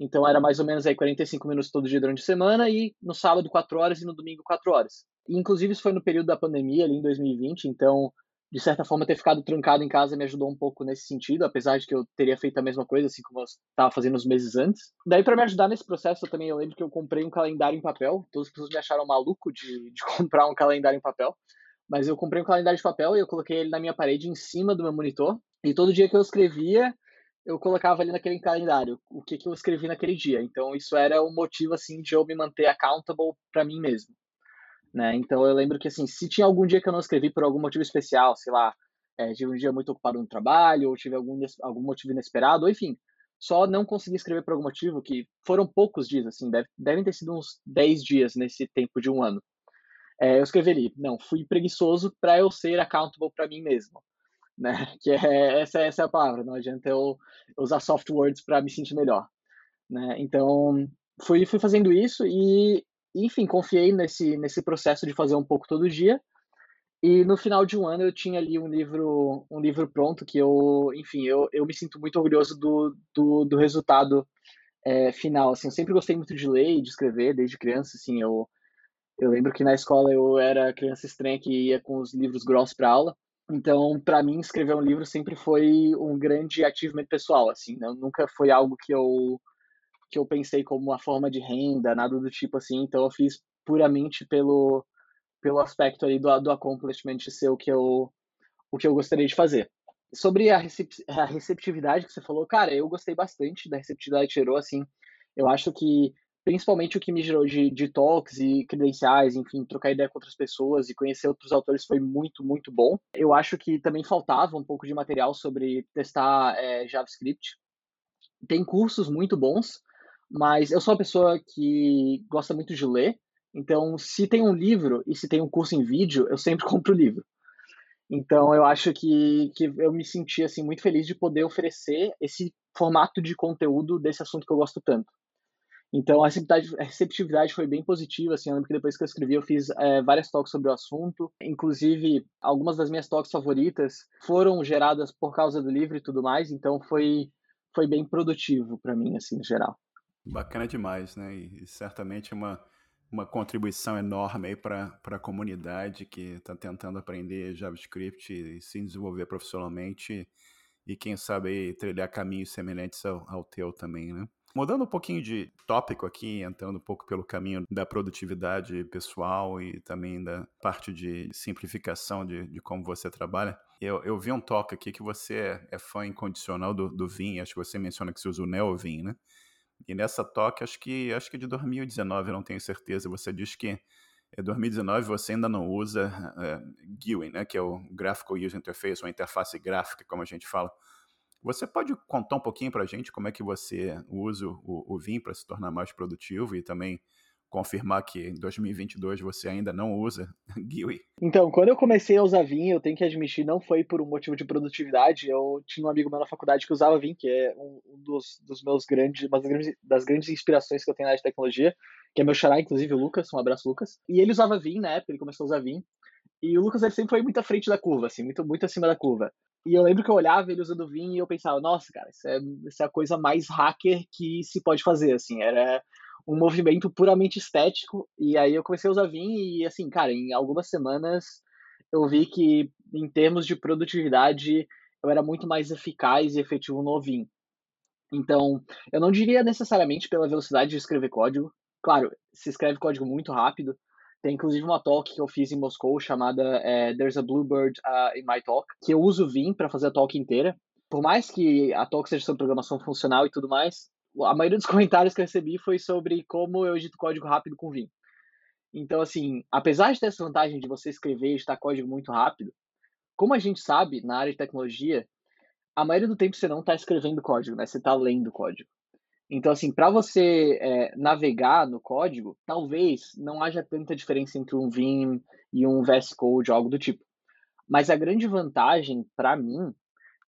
Speaker 2: Então, era mais ou menos aí 45 minutos todo dia durante a semana e no sábado 4 horas e no domingo 4 horas. E, inclusive, isso foi no período da pandemia, ali em 2020. Então, de certa forma, ter ficado trancado em casa me ajudou um pouco nesse sentido, apesar de que eu teria feito a mesma coisa, assim como eu estava fazendo nos meses antes. Daí, para me ajudar nesse processo, eu também eu lembro que eu comprei um calendário em papel. Todas as pessoas me acharam maluco de, de <laughs> comprar um calendário em papel. Mas eu comprei um calendário de papel e eu coloquei ele na minha parede em cima do meu monitor. E todo dia que eu escrevia, eu colocava ali naquele calendário o que, que eu escrevi naquele dia. Então, isso era um motivo, assim, de eu me manter accountable para mim mesmo. Né? Então eu lembro que assim, se tinha algum dia que eu não escrevi por algum motivo especial, sei lá, é, tive um dia muito ocupado no trabalho, ou tive algum, algum motivo inesperado, ou enfim, só não consegui escrever por algum motivo, que foram poucos dias, assim, deve, devem ter sido uns 10 dias nesse tempo de um ano. É, eu escrevi ali, não, fui preguiçoso para eu ser accountable para mim mesmo. Né? <laughs> Que é, essa, essa é a palavra, não adianta eu usar soft words para me sentir melhor. Né? Então, fui, fui fazendo isso e enfim, confiei nesse, nesse processo de fazer um pouco todo dia. E no final de um ano eu tinha ali um livro, um livro pronto que eu, enfim, eu, eu me sinto muito orgulhoso do, do, do resultado é, final. Assim, eu sempre gostei muito de ler e de escrever desde criança. Assim, eu, eu lembro que na escola eu era criança estranha que ia com os livros grossos para aula. Então, para mim, escrever um livro sempre foi um grande achievement pessoal. Assim, não, nunca foi algo que eu que eu pensei como uma forma de renda, nada do tipo assim. Então eu fiz puramente pelo pelo aspecto aí do, do accomplishment ser o que eu o que eu gostaria de fazer. Sobre a receptividade que você falou, cara, eu gostei bastante da receptividade que gerou, assim. Eu acho que principalmente o que me gerou de, de talks e credenciais, enfim, trocar ideia com outras pessoas e conhecer outros autores foi muito, muito bom. Eu acho que também faltava um pouco de material sobre testar é, JavaScript. Tem cursos muito bons, mas eu sou uma pessoa que gosta muito de ler, então se tem um livro e se tem um curso em vídeo, eu sempre <laughs> compro o livro. Então eu acho que, que eu me senti assim muito feliz de poder oferecer esse formato de conteúdo desse assunto que eu gosto tanto. Então a receptividade, foi bem positiva, assim, eu lembro que depois que eu escrevi eu fiz é, várias talks sobre o assunto, inclusive algumas das minhas talks favoritas foram geradas por causa do livro e tudo mais, então foi, foi bem produtivo para mim, assim, no geral.
Speaker 1: Bacana demais, né? E, certamente uma, uma contribuição enorme aí para a comunidade que está tentando aprender JavaScript e se desenvolver profissionalmente e quem sabe trilhar caminhos semelhantes ao, ao teu também, né? Mudando um pouquinho de tópico aqui, entrando um pouco pelo caminho da produtividade pessoal e também da parte de simplificação de, de como você trabalha, eu, eu vi um toque aqui que você é fã incondicional do, do Vim, acho que você menciona que você usa o NeoVim, né? E nessa toque, acho que acho que de 2019, não tenho certeza. Você diz que em 2019 você ainda não usa é, GUI, né, que é o Graphical User Interface, ou interface gráfica, como a gente fala. Você pode contar um pouquinho para a gente como é que você usa o, o Vim para se tornar mais produtivo e também confirmar que em 2022 você ainda não usa <laughs> GUI?
Speaker 2: Então, quando eu comecei a usar Vim, eu tenho que admitir, não foi por um motivo de produtividade. Eu tinha um amigo meu na faculdade que usava Vim, que é um, dos, dos meus grandes, uma das grandes, das grandes inspirações que eu tenho na área de tecnologia, que é meu xará, inclusive, o Lucas. Um abraço, Lucas. E ele usava Vim na época, ele começou a usar Vim. E o Lucas ele sempre foi muito à frente da curva, assim, muito, muito acima da curva. E eu lembro que eu olhava ele usando Vim e eu pensava, nossa, cara, isso é, isso é a coisa mais hacker que se pode fazer, assim. Era um movimento puramente estético. E aí eu comecei a usar Vim e, assim, cara, em algumas semanas eu vi que, em termos de produtividade, eu era muito mais eficaz e efetivo no Vim. Então, eu não diria necessariamente pela velocidade de escrever código. Claro, se escreve código muito rápido. Tem inclusive uma talk que eu fiz em Moscou chamada é, There's a Bluebird uh, in My Talk, que eu uso Vim para fazer a talk inteira. Por mais que a talk seja sobre programação funcional e tudo mais, a maioria dos <laughs> comentários que eu recebi foi sobre como eu edito código rápido com Vim. Então, assim, apesar de ter essa vantagem de você escrever e editar código muito rápido, como a gente sabe, na área de tecnologia, a maioria do tempo você não está escrevendo código, né? Você está lendo código. Então, assim, para você é, navegar no código, talvez não haja tanta diferença entre um Vim e um VS Code, algo do tipo. Mas a grande vantagem para mim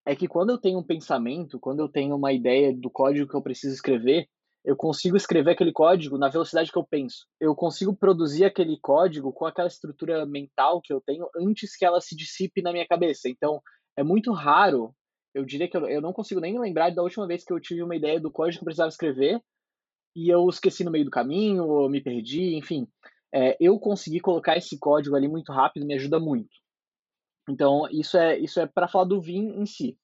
Speaker 2: é que quando eu tenho um pensamento, quando eu tenho uma ideia do código que eu preciso escrever, eu consigo escrever aquele código na velocidade que eu penso. Eu consigo produzir aquele código com aquela estrutura mental que eu tenho antes que ela se dissipe na minha cabeça. Então, é muito raro. Eu diria que eu, eu não consigo nem lembrar da última vez que eu tive uma ideia do código que eu precisava escrever e eu esqueci no meio do caminho, ou me perdi, enfim. É, eu conseguir colocar esse código ali muito rápido me ajuda muito. Então, isso é, isso é para falar do Vim em si.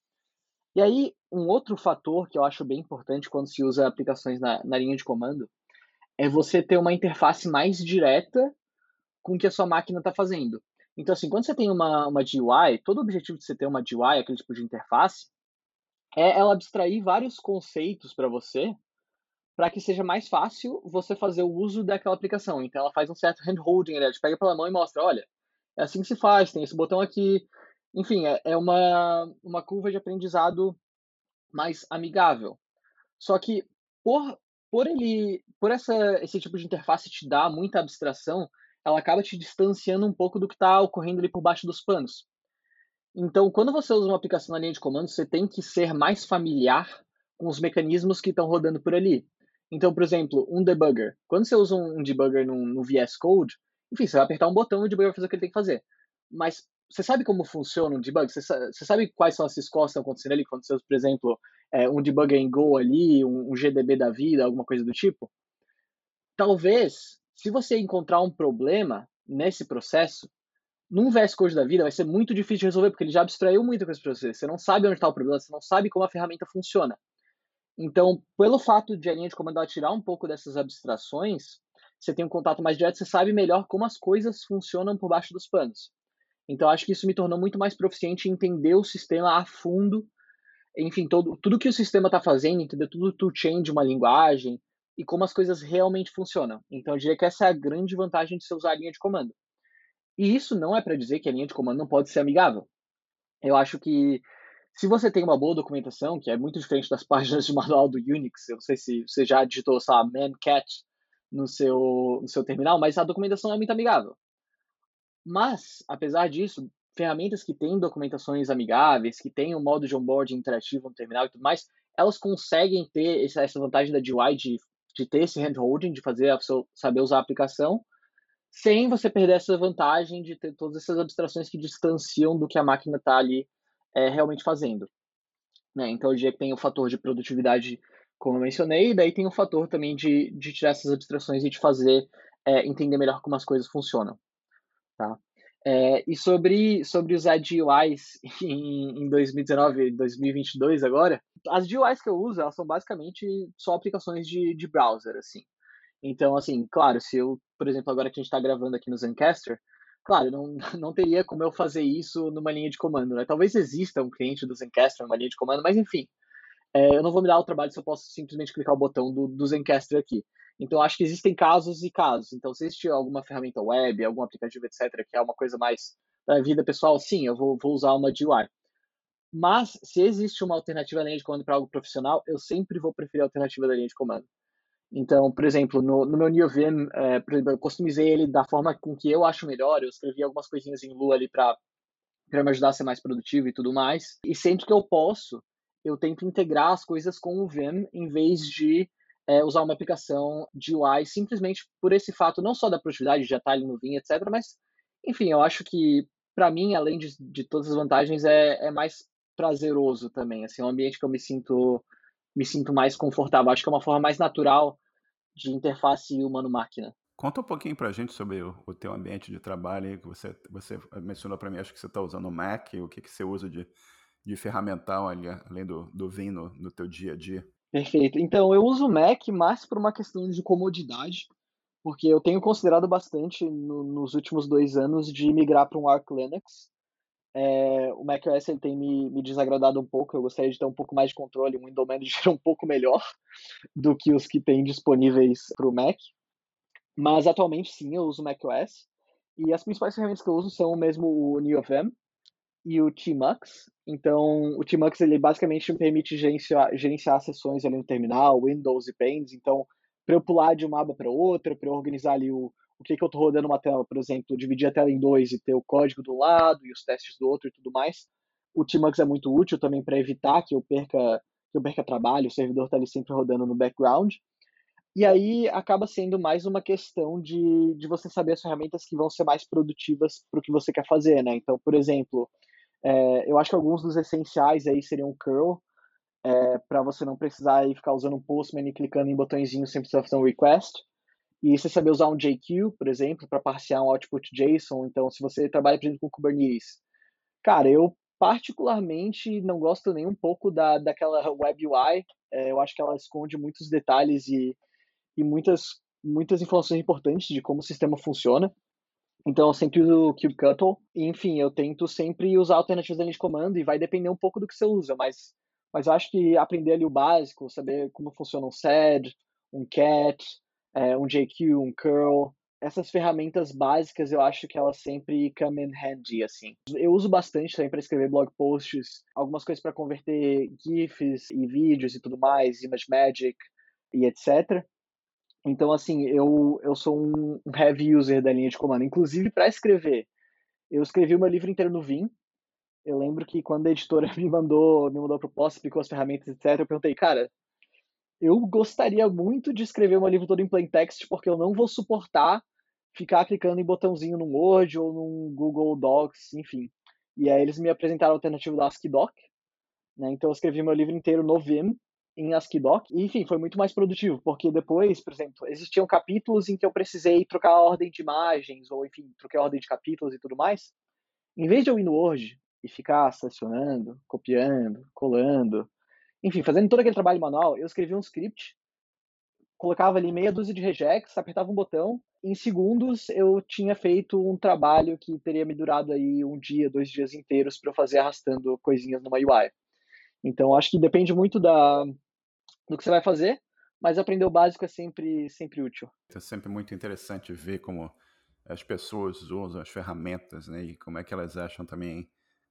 Speaker 2: E aí, um outro fator que eu acho bem importante quando se usa aplicações na, na linha de comando é você ter uma interface mais direta com o que a sua máquina está fazendo. Então, assim, quando você tem uma, uma GUI, todo o objetivo de você ter uma GUI, aquele tipo de interface, é ela abstrair vários conceitos para você, para que seja mais fácil você fazer o uso daquela aplicação. Então, ela faz um certo handholding, ela te pega pela mão e mostra, olha, é assim que se faz, tem esse botão aqui. Enfim, é, é uma, uma curva de aprendizado mais amigável. Só que por, por ele, por essa, esse tipo de interface te dar muita abstração, ela acaba te distanciando um pouco do que está ocorrendo ali por baixo dos panos. Então, quando você usa uma aplicação na linha de comando, você tem que ser mais familiar com os mecanismos que estão rodando por ali. Então, por exemplo, um debugger. Quando você usa um debugger no, no VS Code, enfim, você vai apertar um botão e o debugger vai fazer o que ele tem que fazer. Mas você sabe como funciona um debug? Você, você sabe quais são as scores que estão acontecendo ali? Quando você, por exemplo, é, um debugger em Go ali, um, um GDB da vida, alguma coisa do tipo? Talvez, se você encontrar um problema nesse processo, num VS Code da vida vai ser muito difícil de resolver, porque ele já abstraiu muita coisa para você. Você não sabe onde está o problema, você não sabe como a ferramenta funciona. Então, pelo fato de a linha de comando tirar um pouco dessas abstrações, você tem um contato mais direto, você sabe melhor como as coisas funcionam por baixo dos panos. Então, acho que isso me tornou muito mais proficiente em entender o sistema a fundo, enfim, todo, tudo que o sistema está fazendo, entender tudo o tool chain de uma linguagem e como as coisas realmente funcionam. Então, eu diria que essa é a grande vantagem de você usar a linha de comando. E isso não é para dizer que a linha de comando não pode ser amigável. Eu acho que se você tem uma boa documentação, que é muito diferente das <laughs> páginas de manual do Unix, eu não sei se você já digitou, sei lá, mancat no seu, no seu terminal, mas a documentação é muito amigável. Mas, apesar disso, ferramentas que têm documentações amigáveis, que têm um modo de onboarding interativo no terminal e tudo mais, elas conseguem ter essa vantagem da GUI de, de ter esse handholding, de fazer pessoa saber usar a aplicação, sem você perder essa vantagem de ter todas essas abstrações que distanciam do que a máquina está ali é, realmente fazendo. Né? Então, eu diria que tem o fator de produtividade como eu mencionei, e daí tem o fator também de, de tirar essas abstrações e de fazer é, entender melhor como as coisas funcionam. Tá? É, e sobre, sobre usar GUIs <laughs> em, em 2019, 2022 agora, as GUIs que eu uso, elas são basicamente só aplicações de, de browser, assim. Então, assim, claro, se eu, por exemplo, agora que a gente está gravando aqui no Zencaster, claro, não, <laughs> não teria como eu fazer isso numa linha de comando, né? Talvez exista um cliente do Zencaster numa linha de comando, mas enfim, é, eu não vou me dar o trabalho se eu posso simplesmente clicar o botão do, do Zencaster aqui. Então, acho que existem casos e casos. Então, se existir alguma ferramenta web, algum aplicativo, etc., que é uma coisa mais para vida pessoal, sim, eu vou, vou usar uma GUI. Mas, se existe uma alternativa da linha de comando para algo profissional, eu sempre vou preferir a alternativa da linha de comando. Então, por exemplo, no, no meu NeoVim, é, por exemplo, eu customizei ele da forma com que eu acho melhor. Eu escrevi algumas coisinhas em Lua ali para me ajudar a ser mais produtivo e tudo mais. E sempre que eu posso, eu tento integrar as coisas com o Vim em vez de é, usar uma aplicação de UI simplesmente por esse fato, não só da produtividade, de estar ali no Vim, etc., mas, enfim, eu acho que, para mim, além de, de todas as vantagens, é, é mais prazeroso também. Assim, é um ambiente que eu me sinto, me sinto mais confortável. Acho que é uma forma mais natural de interface humano-máquina.
Speaker 1: Conta um pouquinho para a gente sobre o, o teu ambiente de trabalho que você, você mencionou para mim, acho que você está usando o Mac, o que, que você usa de de ferramental ali, além do, do Vim no, no teu dia a dia?
Speaker 2: Perfeito. Então, eu uso o Mac mais por uma questão de comodidade, porque eu tenho considerado bastante no, nos últimos dois anos de migrar para um Arch Linux. É, o macOS ele tem me, me, desagradado um pouco, eu gostaria de ter um pouco mais de controle, um Windows Manager um pouco melhor <laughs> do que os que tem disponíveis para o Mac. Mas atualmente sim, eu uso o macOS. E as principais ferramentas que eu uso são mesmo o NeoVM, e o Tmux. Então, o Tmux ele basicamente permite gerenciar, gerenciar sessões ali no terminal, Windows e Panes. Então, para eu pular de uma aba para outra, para eu organizar ali o, o que, que eu estou rodando uma tela, por exemplo, dividir a tela em dois e ter o código do lado e os testes do outro e tudo mais. O Tmux é muito útil também para evitar que eu perca que eu perca trabalho, o servidor está ali sempre rodando no background. E aí acaba sendo mais uma questão de, de você saber as ferramentas que vão ser mais produtivas para o que você quer fazer, né? Então, por exemplo, é, eu acho que alguns dos essenciais aí seriam curl, é, para você não precisar aí ficar usando um postman e clicando em botõezinhos sem precisar fazer um request. E você saber usar um JQ, por exemplo, para parsear um output JSON. Então, se você trabalha, por exemplo, com Kubernetes, cara, eu particularmente não gosto nem um pouco da, daquela web UI. É, eu acho que ela esconde muitos detalhes e, e muitas, muitas informações importantes de como o sistema funciona. Então, eu sempre uso o kubectl. Enfim, eu tento sempre usar alternativas da linha de comando e vai depender um pouco do que você usa, mas, mas eu acho que aprender ali o básico, saber como funciona um sed, um cat, é, um JQ, um curl, essas ferramentas básicas eu acho que elas sempre come in handy assim. Eu uso bastante também para escrever blog posts, algumas coisas para converter GIFs e vídeos e tudo mais, Image Magic e etc. Então assim, eu eu sou um heavy user da linha de comando, inclusive para escrever. Eu escrevi o meu livro inteiro no Vim. Eu lembro que quando a editora <laughs> me mandou, me mandou a proposta, explicou as ferramentas, etc, eu perguntei, cara, eu gostaria muito de escrever um livro todo em plain text, porque eu não vou suportar ficar clicando em botãozinho no Word ou no Google Docs, enfim. E aí eles me apresentaram a alternativa da ASCII-Doc, né? Então eu escrevi meu livro inteiro no Vim, em ASCII-Doc, e enfim, foi muito mais produtivo, porque depois, por exemplo, existiam capítulos em que eu precisei trocar a ordem de imagens, ou enfim, trocar a ordem de capítulos e tudo mais. Em vez de eu ir no Word e ficar selecionando, copiando, colando, enfim, fazendo todo aquele trabalho manual, eu escrevi um script, colocava ali meia dúzia de regex, apertava um botão, em segundos eu tinha feito um trabalho que teria me durado aí um dia, dois dias inteiros para eu fazer arrastando coisinhas numa UI. Então acho que depende muito da do que você vai fazer, mas aprender o básico é sempre sempre útil.
Speaker 1: É sempre muito interessante ver como as pessoas usam as ferramentas, né, e como é que elas acham também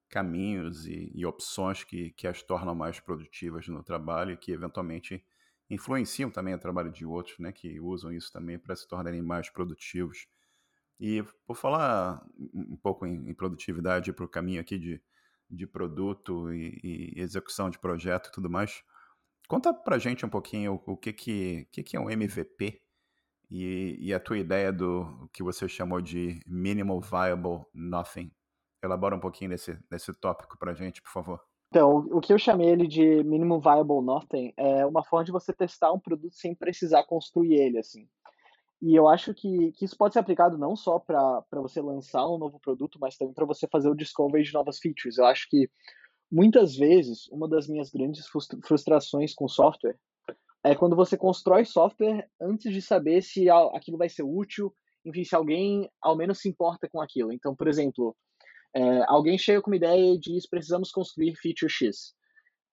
Speaker 1: caminhos e, e opções que, que as tornam mais produtivas no trabalho e que eventualmente influenciam também o trabalho de outros, né, que usam isso também para se tornarem mais produtivos. E por falar um pouco em, em produtividade para o caminho aqui de, de produto e, e, execução de projeto e tudo mais, conta para gente um pouquinho o, o que, que, que, que é um MVP e, e, a tua ideia do que você chamou de Minimal Viable Nothing. Elabora um pouquinho desse, desse tópico para gente, por favor.
Speaker 2: Então, o que eu chamei ele de Minimum Viable Nothing é uma forma de você testar um produto sem precisar construir ele, assim. E eu acho que, que isso pode ser aplicado não só para você lançar um novo produto, mas também para você fazer o discovery de novas features. Eu acho que muitas vezes uma das minhas grandes frustrações com software é quando você constrói software antes de saber se aquilo vai ser útil, enfim, se alguém ao menos se importa com aquilo. Então, por exemplo, é, alguém chega com uma ideia e diz precisamos construir feature X.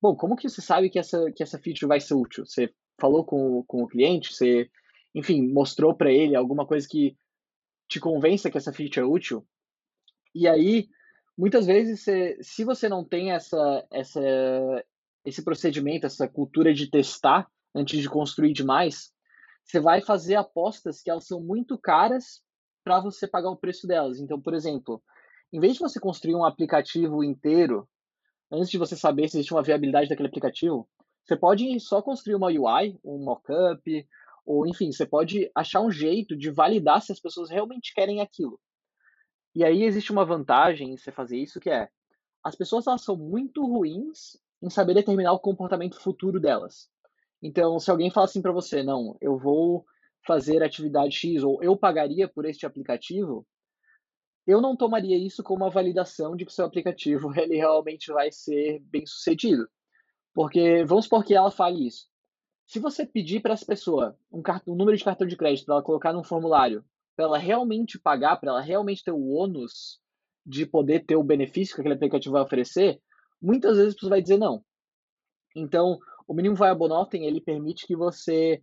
Speaker 2: Bom, como que você sabe que essa, que essa feature vai ser útil? Você falou com, com o cliente? Você, enfim, mostrou para ele alguma coisa que te convença que essa feature é útil? E aí, muitas vezes, você, se você não tem essa, essa, esse procedimento, essa cultura de testar antes de construir demais, você vai fazer apostas que elas são muito caras para você pagar o preço delas. Então, por exemplo, em vez de você construir um aplicativo inteiro, antes de você saber se existe uma viabilidade daquele aplicativo, você pode só construir uma UI, um mockup, ou enfim, você pode achar um jeito de validar se as pessoas realmente querem aquilo. E aí existe uma vantagem em você fazer isso, que é as pessoas elas são muito ruins em saber determinar o comportamento futuro delas. Então, se alguém fala assim para você, não, eu vou fazer atividade X ou eu pagaria por este aplicativo, eu não tomaria isso como uma validação de que o seu aplicativo <laughs> ele realmente vai ser bem sucedido. Porque vamos supor que ela fale isso. Se você pedir para essa pessoa um, cartão, um, número de cartão de crédito para ela colocar num formulário, para ela realmente pagar, para ela realmente ter o ônus de poder ter o benefício que aquele aplicativo vai oferecer, muitas vezes você vai dizer não. Então, o Minimum Viable Nothing, ele permite que você,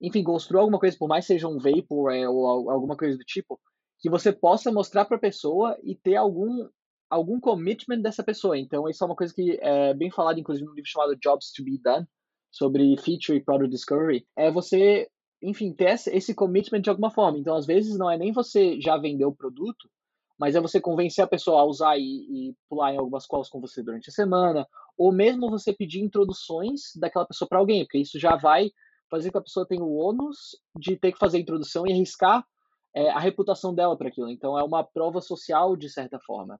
Speaker 2: enfim, construa alguma coisa, por mais seja um vapor é, ou alguma coisa do tipo, que você possa mostrar para a pessoa e ter algum algum commitment dessa pessoa. Então, isso é uma coisa que é bem falado, inclusive, no livro chamado Jobs to be Done, sobre feature e product discovery. É você enfim, ter esse commitment de alguma forma. Então, às vezes, não é nem você já vender o produto, mas é você convencer a pessoa a usar e, e pular em algumas calls com você durante a semana, ou mesmo você pedir introduções daquela pessoa para alguém, porque isso já vai fazer com que a pessoa tenha o ônus de ter que fazer a introdução e arriscar é, a reputação dela para aquilo. Então, é uma prova social, de certa forma.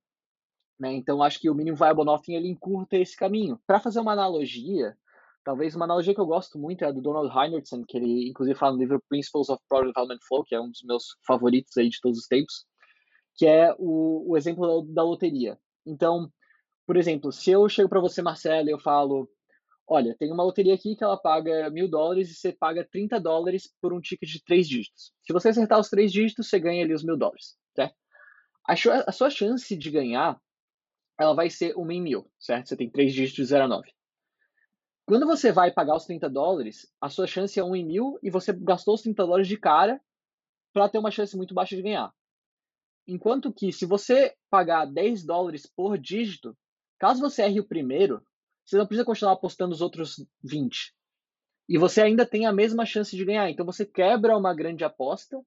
Speaker 2: Né? Então, acho que o Minimum Viable Nothing ele encurta esse caminho. Para fazer uma analogia, talvez uma analogia que eu gosto muito é a do Donald Heinertson, que ele inclusive fala no livro Principles of Product Development Flow, que é um dos meus favoritos aí de todos os tempos, que é o, o exemplo da, da loteria. Então, por exemplo, se eu chego para você, Marcelo, e eu falo, olha, tem uma loteria aqui que ela paga mil dólares e você paga 30 dólares por um ticket de três dígitos. Se você acertar os três dígitos, você ganha ali os mil dólares, certo? A, sua chance de ganhar ela vai ser uma em mil, certo? Você tem três dígitos de 0 a 9. Quando você vai pagar os 30 dólares, a sua chance é 1 em mil e você gastou os 30 dólares de cara para ter uma chance muito baixa de ganhar. Enquanto que se você pagar 10 dólares por dígito, caso você erre o primeiro, você não precisa continuar apostando os outros 20. E você ainda tem a mesma chance de ganhar. Então você quebra uma grande aposta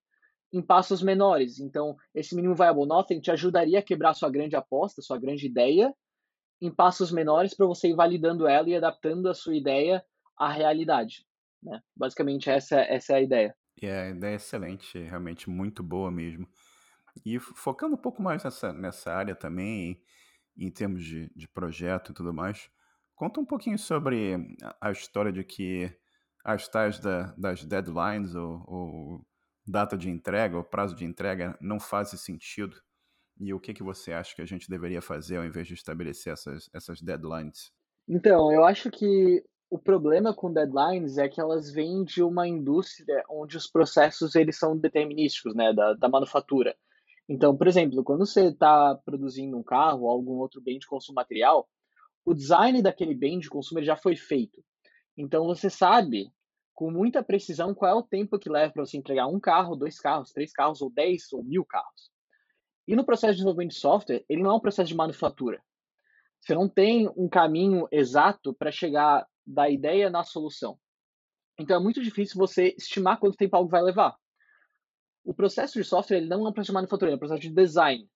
Speaker 2: em passos menores. Então, esse mínimo viable nothing te ajudaria a quebrar sua grande aposta, sua grande ideia, em passos menores para você ir validando ela e adaptando a sua ideia à realidade. Né? Basicamente, essa, essa é a ideia.
Speaker 1: É, a ideia é excelente, realmente muito boa mesmo. E focando um pouco mais nessa, nessa área também, em termos de, de projeto e tudo mais, conta um pouquinho sobre a, história de que as tais da, das deadlines ou, ou data de entrega, o prazo de entrega não faz sentido? E o que, que você acha que a gente deveria fazer ao invés de estabelecer essas, essas deadlines?
Speaker 2: Então, eu acho que o problema com deadlines é que elas vêm de uma indústria onde os processos eles são determinísticos, né, da, da manufatura. Então, por exemplo, quando você está produzindo um carro ou algum outro bem de consumo material, o design daquele bem de consumo já foi feito. Então, você sabe com muita precisão qual é o tempo que leva para você entregar um carro, dois carros, três carros, ou dez, ou mil carros. E no processo de desenvolvimento de software, ele não é um processo de manufatura. Você não tem um caminho exato para chegar da ideia na solução. Então é muito difícil você estimar quanto tempo algo vai levar. O processo de software ele não é um processo de manufatura, é um processo de design.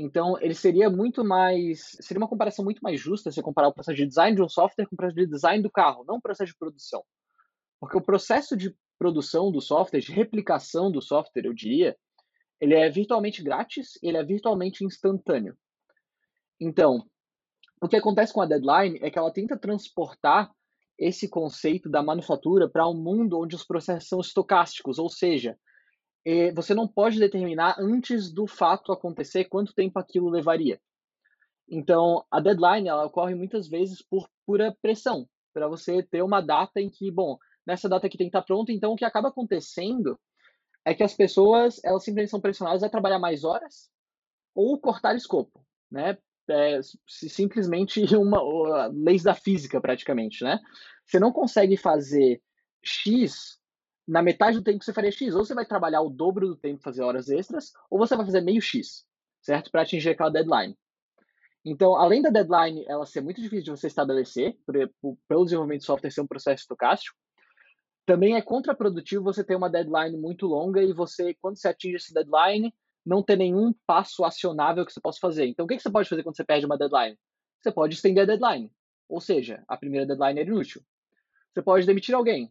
Speaker 2: Então, ele seria muito mais. Seria uma comparação muito mais justa se comparar o processo de design de um software com o processo de design do carro, não o processo de produção. Porque o processo de produção do software, de replicação do software, eu diria, ele é virtualmente grátis, ele é virtualmente instantâneo. Então, o que acontece com a deadline é que ela tenta transportar esse conceito da manufatura para um mundo onde os processos são estocásticos, ou seja, você não pode determinar antes do fato acontecer quanto tempo aquilo levaria. Então, a deadline ela ocorre muitas vezes por pura pressão, para você ter uma data em que, bom, nessa data que tem que estar pronto. Então, o que acaba acontecendo é que as pessoas, elas simplesmente são pressionadas a trabalhar mais horas ou cortar escopo, né? É, simplesmente <laughs> uma leis da física praticamente, né? Você não consegue fazer X na metade do tempo que você faria X, ou você vai trabalhar o dobro do tempo fazer horas extras, ou você vai fazer meio X, certo? Para atingir aquela deadline. Então, além da deadline ela ser muito difícil de você estabelecer, pelo desenvolvimento de software ser um processo estocástico, também é contraprodutivo você ter uma deadline muito longa e você, quando você atinge esse deadline, não ter nenhum passo acionável que você possa fazer. Então, o que você pode fazer quando você perde uma deadline? Você pode estender a deadline. Ou seja, a primeira deadline era inútil. Você pode demitir alguém,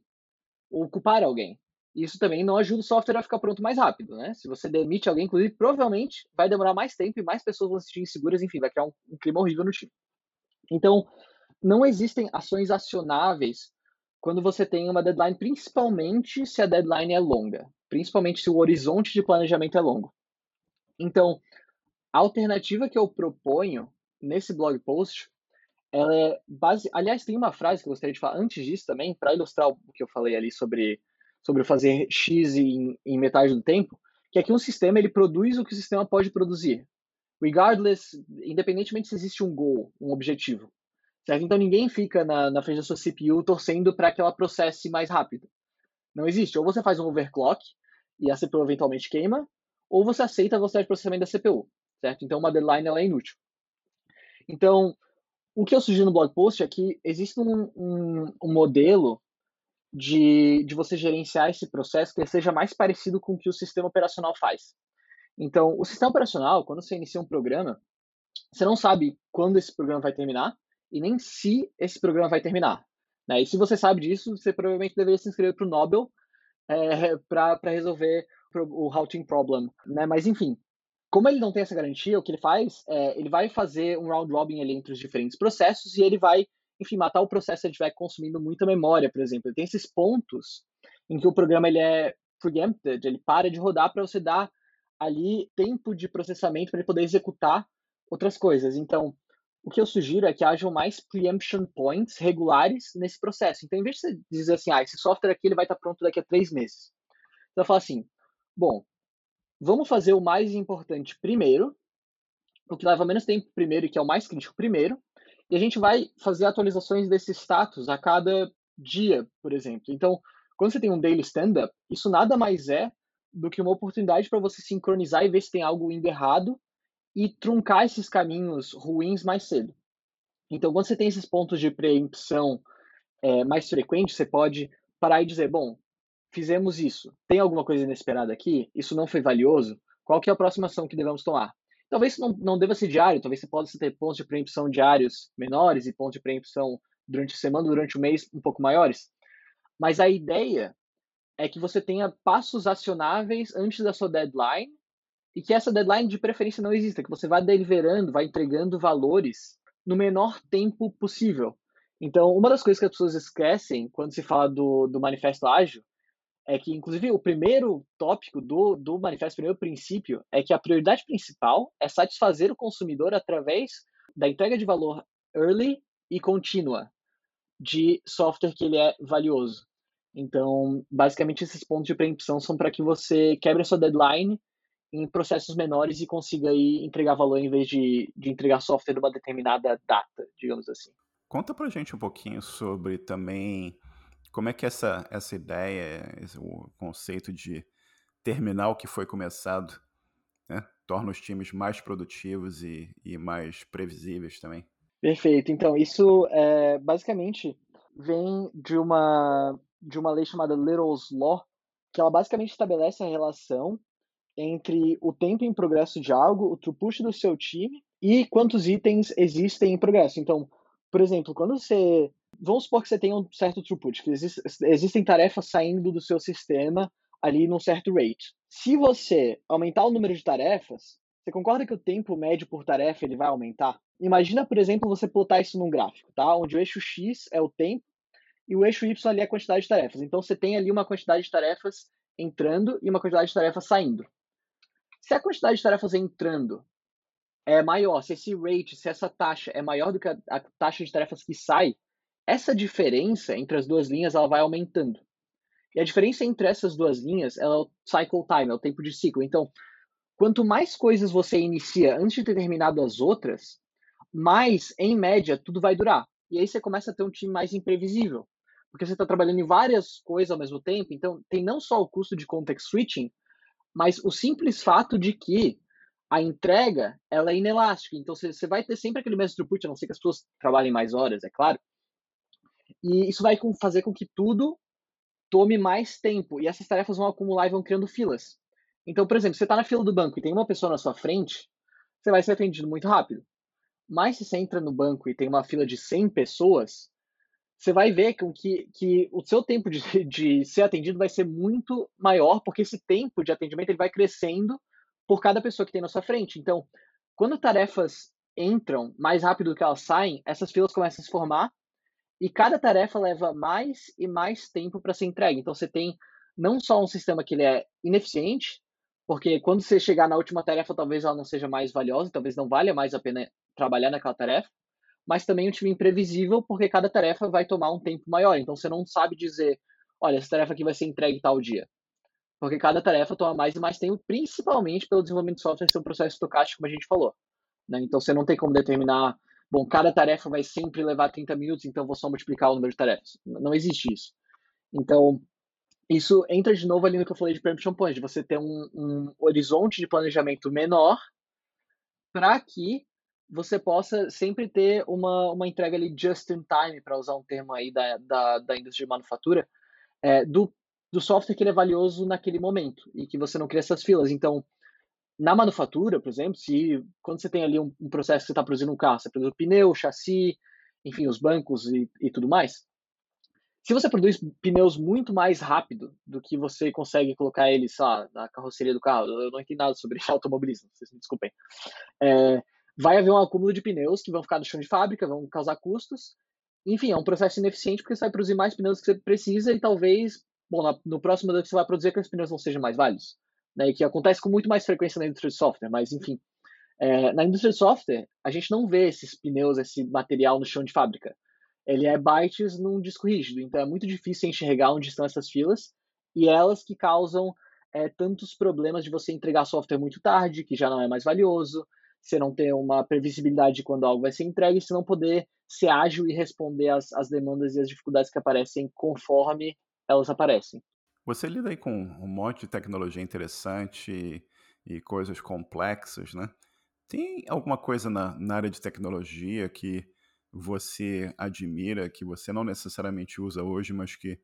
Speaker 2: ou ocupar alguém. Isso também não ajuda o software a ficar pronto mais rápido, né? Se você demite alguém, inclusive, provavelmente vai demorar mais tempo e mais pessoas vão se sentir inseguras, enfim, vai criar um, um clima horrível no time. Então, não existem ações acionáveis quando você tem uma deadline, principalmente se a deadline é longa, principalmente se o horizonte de planejamento é longo. Então, a alternativa que eu proponho nesse blog post, ela é base. Aliás, tem uma frase que eu gostaria de falar antes disso também, para ilustrar o que eu falei ali sobre, sobre fazer X em, em metade do tempo, que é que um sistema ele produz o que o sistema pode produzir. Regardless, independentemente se existe um goal, um objetivo. Certo? Então ninguém fica na, na frente da sua CPU torcendo para que ela processe mais rápido. Não existe. Ou você faz um overclock e a CPU eventualmente queima, ou você aceita a velocidade de processamento da CPU. Certo? Então uma deadline ela é inútil. Então, o que eu sugiro no blog post é que existe um, um, um modelo de, de você gerenciar esse processo que seja mais parecido com o que o sistema operacional faz. Então, o sistema operacional, quando você inicia um programa, você não sabe quando esse programa vai terminar e nem se esse programa vai terminar. Né? E se você sabe disso, você provavelmente deveria se inscrever para <laughs> o Nobel é, para resolver o routing problem. Né? Mas, enfim, como ele não tem essa garantia, o que ele faz é ele vai fazer um round robin ali entre os diferentes processos e ele vai, enfim, matar o processo se ele estiver consumindo muita memória, por exemplo. Ele tem esses pontos em que o programa ele é preempted, ele para de rodar para você dar ali tempo de processamento para ele poder executar outras coisas. Então, o que eu sugiro é que hajam mais preemption points regulares nesse processo. Então, em vez de você dizer assim, ah, esse software aqui ele vai estar pronto daqui a três meses, você vai falar assim, bom, vamos fazer o mais importante primeiro, o que leva menos tempo primeiro e que é o mais crítico primeiro, e a gente vai fazer atualizações desse status a cada dia, por exemplo. Então, quando você tem um daily stand-up, isso nada mais é do que uma oportunidade para você sincronizar e ver se tem algo indo errado e truncar esses caminhos ruins mais cedo. Então, quando você tem esses pontos de preempção é, mais frequentes, você pode parar e dizer, bom, fizemos isso, tem alguma coisa inesperada aqui? Isso não foi valioso? Qual que é a próxima ação que devemos tomar? Talvez isso não, não deva ser diário, talvez você possa ter pontos de preempção diários menores e pontos de preempção durante a semana, durante o mês um pouco maiores. Mas a ideia é que você tenha passos acionáveis antes da sua deadline e que essa deadline de preferência não exista, que você vá deliverando, vá entregando valores no menor tempo possível. Então, uma das coisas que as pessoas esquecem quando se fala do, do manifesto ágil é que, inclusive, o primeiro tópico do, do manifesto, o primeiro princípio, é que a prioridade principal é satisfazer o consumidor através da entrega de valor early e contínua de software que ele é valioso. Então, basicamente, esses pontos de preempção são para que você quebre a sua deadline em processos menores e consiga aí entregar valor em vez de, de entregar software numa determinada data, digamos assim.
Speaker 1: Conta pra gente um pouquinho sobre também como é que essa, essa ideia, o conceito de terminar o que foi começado, né, torna os times mais produtivos e, e mais previsíveis também.
Speaker 2: Perfeito. Então, isso é, basicamente vem de uma de uma lei chamada Little's Law, que ela basicamente estabelece a relação entre o tempo em progresso de algo, o throughput do seu time e quantos itens existem em progresso. Então, por exemplo, quando você. Vamos supor que você tenha um certo throughput, que existe, existem tarefas saindo do seu sistema ali num certo rate. Se você aumentar o número de tarefas, você concorda que o tempo médio por tarefa ele vai aumentar? Imagina, por exemplo, você plotar isso num gráfico, tá? Onde o eixo X é o tempo e o eixo Y ali é a quantidade de tarefas. Então você tem ali uma quantidade de tarefas entrando e uma quantidade de tarefas saindo. Se a quantidade de tarefas entrando é maior, se esse rate, se essa taxa é maior do que a, a taxa de tarefas que sai, essa diferença entre as duas linhas ela vai aumentando. E a diferença entre essas duas linhas é o cycle time, é o tempo de ciclo. Então, quanto mais coisas você inicia antes de ter terminado as outras, mais, em média, tudo vai durar. E aí você começa a ter um time mais imprevisível porque você está trabalhando em várias coisas ao mesmo tempo, então tem não só o custo de context switching, mas o simples fato de que a entrega ela é inelástica. Então você vai ter sempre aquele mesmo throughput, a não ser que as pessoas trabalhem mais horas, é claro. E isso vai fazer com que tudo tome mais tempo. E essas tarefas vão acumular e vão criando filas. Então, por exemplo, você está na fila do banco e tem uma pessoa na sua frente, você vai ser atendido muito rápido. Mas se você entra no banco e tem uma fila de 100 pessoas, você vai ver que, que o seu tempo de, <laughs> de ser atendido vai ser muito maior, porque esse tempo de atendimento ele vai crescendo por cada pessoa que tem na sua frente. Então, quando tarefas entram mais rápido do que elas saem, essas filas começam a se formar e cada tarefa leva mais e mais tempo para ser entregue. Então, você tem não só um sistema que ele é ineficiente, porque quando você chegar na última tarefa, talvez ela não seja mais valiosa, talvez não valha mais a pena trabalhar naquela tarefa, mas também um time imprevisível, porque cada tarefa vai tomar um tempo maior. Então você não sabe dizer, olha, essa tarefa aqui vai ser entregue tal dia. Porque cada tarefa toma mais e mais tempo, principalmente pelo desenvolvimento de software ser um processo estocástico, como a gente falou. Né? Então você não tem como determinar, bom, cada tarefa vai sempre levar 30 minutos, então vou só multiplicar o número de tarefas. Não existe isso. Então, isso entra de novo ali no que eu falei de preemption point, de você ter um, um horizonte de planejamento menor para que você possa sempre ter uma, uma entrega ali just in time, para usar um termo aí da, da, da indústria de manufatura, é, do, do software que ele é valioso naquele momento e que você não cria essas filas. Então, na manufatura, por exemplo, se quando você tem ali um, um processo que você está produzindo um carro, você produz o pneu, o chassi, enfim, os bancos e, e tudo mais. Se você produz pneus muito mais rápido do que você consegue colocar eles lá, na carroceria do carro, eu não entendo nada sobre <laughs> automobilismo, vocês me desculpem. É, vai haver um acúmulo de pneus que vão ficar no chão de fábrica, vão causar custos. Enfim, é um processo ineficiente porque você vai produzir mais pneus que você precisa e talvez, bom, no próximo ano que você vai produzir, que os pneus não sejam mais válidos né, que acontece com muito mais frequência na indústria de software, mas enfim. É, na indústria de software, a gente não vê esses pneus, esse material no chão de fábrica. Ele é bytes num disco rígido, então é muito difícil enxergar onde estão essas filas, e elas que causam é, tantos problemas de você entregar software muito tarde, que já não é mais valioso, você não ter uma previsibilidade de quando algo vai ser entregue, você não poder ser ágil e responder às, às demandas e às dificuldades que aparecem conforme elas aparecem.
Speaker 1: Você lida aí com um monte de tecnologia interessante e, coisas complexas, né? Tem alguma coisa na, na área de tecnologia que você admira, que você não necessariamente usa hoje, mas que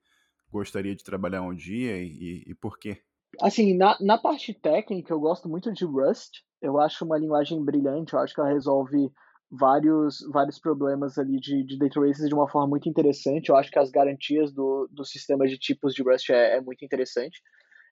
Speaker 1: gostaria de trabalhar um dia e, e por quê?
Speaker 2: Assim, na, na parte técnica, eu gosto muito de Rust. Eu acho uma linguagem brilhante, eu acho que ela resolve vários, vários problemas ali de, de data races de uma forma muito interessante. Eu acho que as garantias do, do sistema de tipos de Rust é, é muito interessante.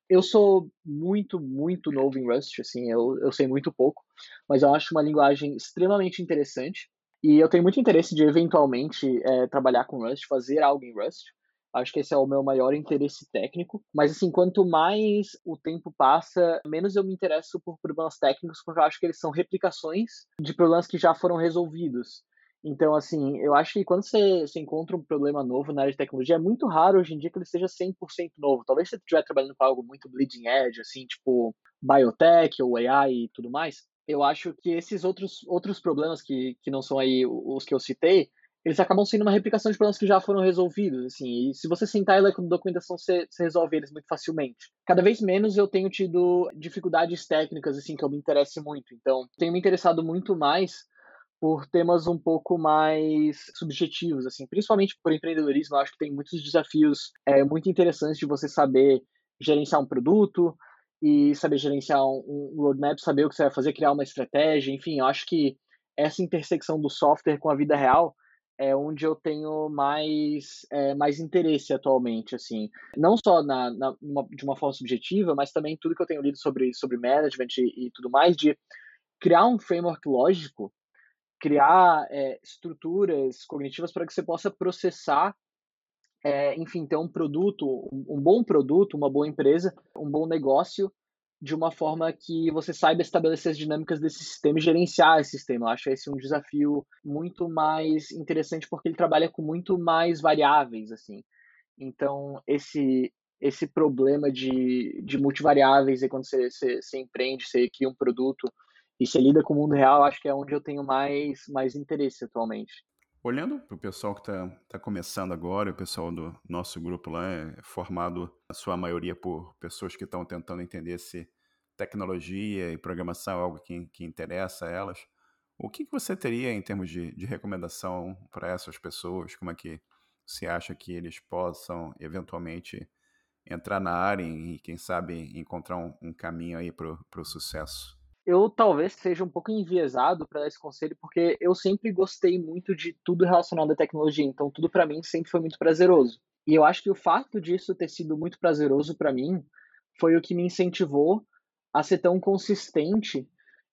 Speaker 2: Eu sou muito, muito novo em Rust, assim, eu, eu sei muito pouco, mas eu acho uma linguagem extremamente interessante. E eu tenho muito interesse de eventualmente é, trabalhar com Rust, fazer algo em Rust. Acho que esse é o meu maior interesse técnico. Mas, assim, quanto mais o tempo passa, menos eu me interesso por problemas técnicos, porque eu acho que eles são replicações de problemas que já foram resolvidos. Então, assim, eu acho que quando você, você encontra um problema novo na área de tecnologia, é muito raro hoje em dia que ele seja 100% novo. Talvez você estiver trabalhando com algo muito bleeding edge, assim, tipo biotech ou AI e tudo mais. Eu acho que esses outros, outros problemas que, que não são aí os que eu citei, eles acabam sendo uma replicação de problemas que já foram resolvidos, assim, e se você sentar e ler com documentação, você, você, resolve eles muito facilmente. Cada vez menos eu tenho tido dificuldades técnicas, assim, que eu me interesse muito, então tenho me interessado muito mais por temas um pouco mais subjetivos, assim, principalmente por empreendedorismo, eu acho que tem muitos desafios é, muito interessantes de você saber gerenciar um produto e saber gerenciar um, um roadmap, saber o que você vai fazer, criar uma estratégia, enfim, eu acho que essa intersecção do software com a vida real é onde eu tenho mais, é, mais interesse atualmente, assim. Não só na, na uma, de uma forma subjetiva, mas também tudo que eu tenho lido sobre, sobre management e, e tudo mais, de criar um framework lógico, criar é, estruturas cognitivas para que você possa processar, é, enfim, ter um produto, um, um bom produto, uma boa empresa, um bom negócio de uma forma que você saiba estabelecer as dinâmicas desse sistema e gerenciar esse sistema. Eu acho esse um desafio muito mais interessante porque ele trabalha com muito mais variáveis, assim. Então, esse esse problema de, de multivariáveis, e quando você, você, você empreende, você cria um produto e você lida com o mundo real, acho que é onde eu tenho mais, mais interesse atualmente.
Speaker 1: Olhando para o pessoal que está tá começando agora, o pessoal do nosso grupo lá é formado, a sua maioria, por pessoas que estão tentando entender se tecnologia e programação é algo que, que interessa a elas. O que, que você teria em termos de, de recomendação para essas pessoas? Como é que você acha que eles possam eventualmente entrar na área e, quem sabe, encontrar um, um caminho aí para o sucesso?
Speaker 2: Eu talvez seja um pouco enviesado para dar esse conselho, porque eu sempre gostei muito de tudo relacionado à tecnologia, então tudo para mim sempre foi muito prazeroso. E eu acho que o fato disso ter sido muito prazeroso para mim foi o que me incentivou a ser tão consistente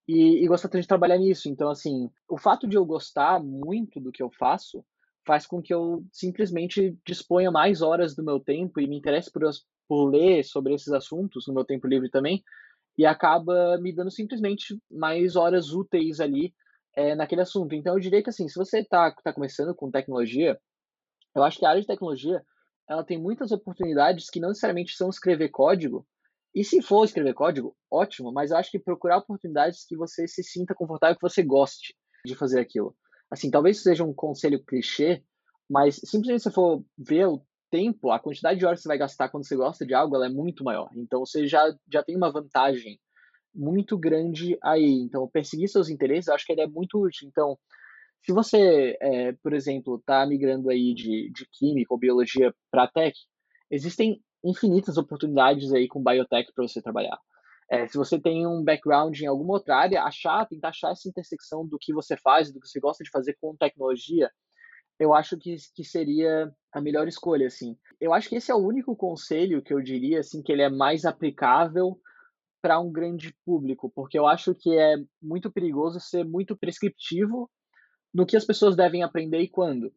Speaker 2: e, e gostar tanto de trabalhar nisso. Então, assim, o fato de eu gostar muito do que eu faço faz com que eu simplesmente disponha mais horas do meu tempo e me interesse por, por ler sobre esses assuntos no meu tempo livre também, e acaba me dando simplesmente mais horas úteis ali é, naquele assunto. Então eu diria que assim, se você está tá começando com tecnologia, eu acho que a área de tecnologia ela tem muitas oportunidades que não necessariamente são escrever código. E se for escrever código, ótimo, mas eu acho que procurar oportunidades que você se sinta confortável, que você goste de fazer aquilo. Assim, talvez seja um conselho clichê, mas simplesmente se for ver o tempo, a quantidade de horas que você vai gastar quando você gosta de algo, ela é muito maior. Então você já, já tem uma vantagem muito grande aí. Então, perseguir seus interesses, eu acho que ele é muito útil. Então, se você, é, por exemplo, está migrando aí de, de química ou biologia para tech, existem infinitas oportunidades aí com biotech para você trabalhar. É, se você tem um background em alguma outra área, achar, tentar achar essa intersecção do que você faz, do que você gosta de fazer com tecnologia, eu acho que, que seria a melhor escolha, assim. Eu acho que esse é o único conselho que eu diria, assim, que ele é mais aplicável para um grande público, porque eu acho que é muito perigoso ser muito prescritivo no que as pessoas devem aprender e quando.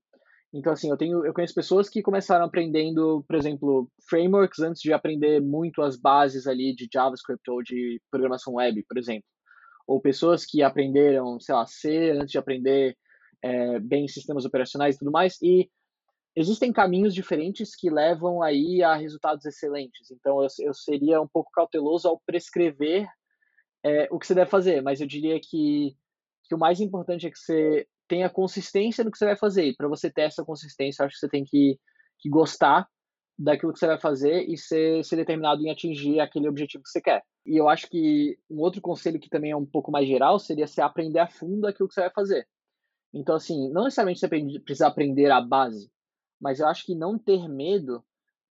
Speaker 2: Então, assim, eu tenho, eu conheço pessoas que começaram aprendendo, por exemplo, frameworks antes de aprender muito as bases ali de JavaScript ou de programação web, por exemplo. Ou pessoas que aprenderam, sei lá, C antes de aprender é, bem sistemas operacionais e tudo mais. E existem caminhos diferentes que levam aí a resultados excelentes. Então, eu, eu seria um pouco cauteloso ao prescrever é, o que você deve fazer, mas eu diria que, que o mais importante é que você tenha consistência no que você vai fazer. E para você ter essa consistência, acho que você tem que, que gostar daquilo que você vai fazer e ser, ser determinado em atingir aquele objetivo que você quer. E eu acho que um outro conselho que também é um pouco mais geral seria se aprender a fundo aquilo que você vai fazer. Então, assim, não necessariamente você precisa aprender a base, mas eu acho que não ter medo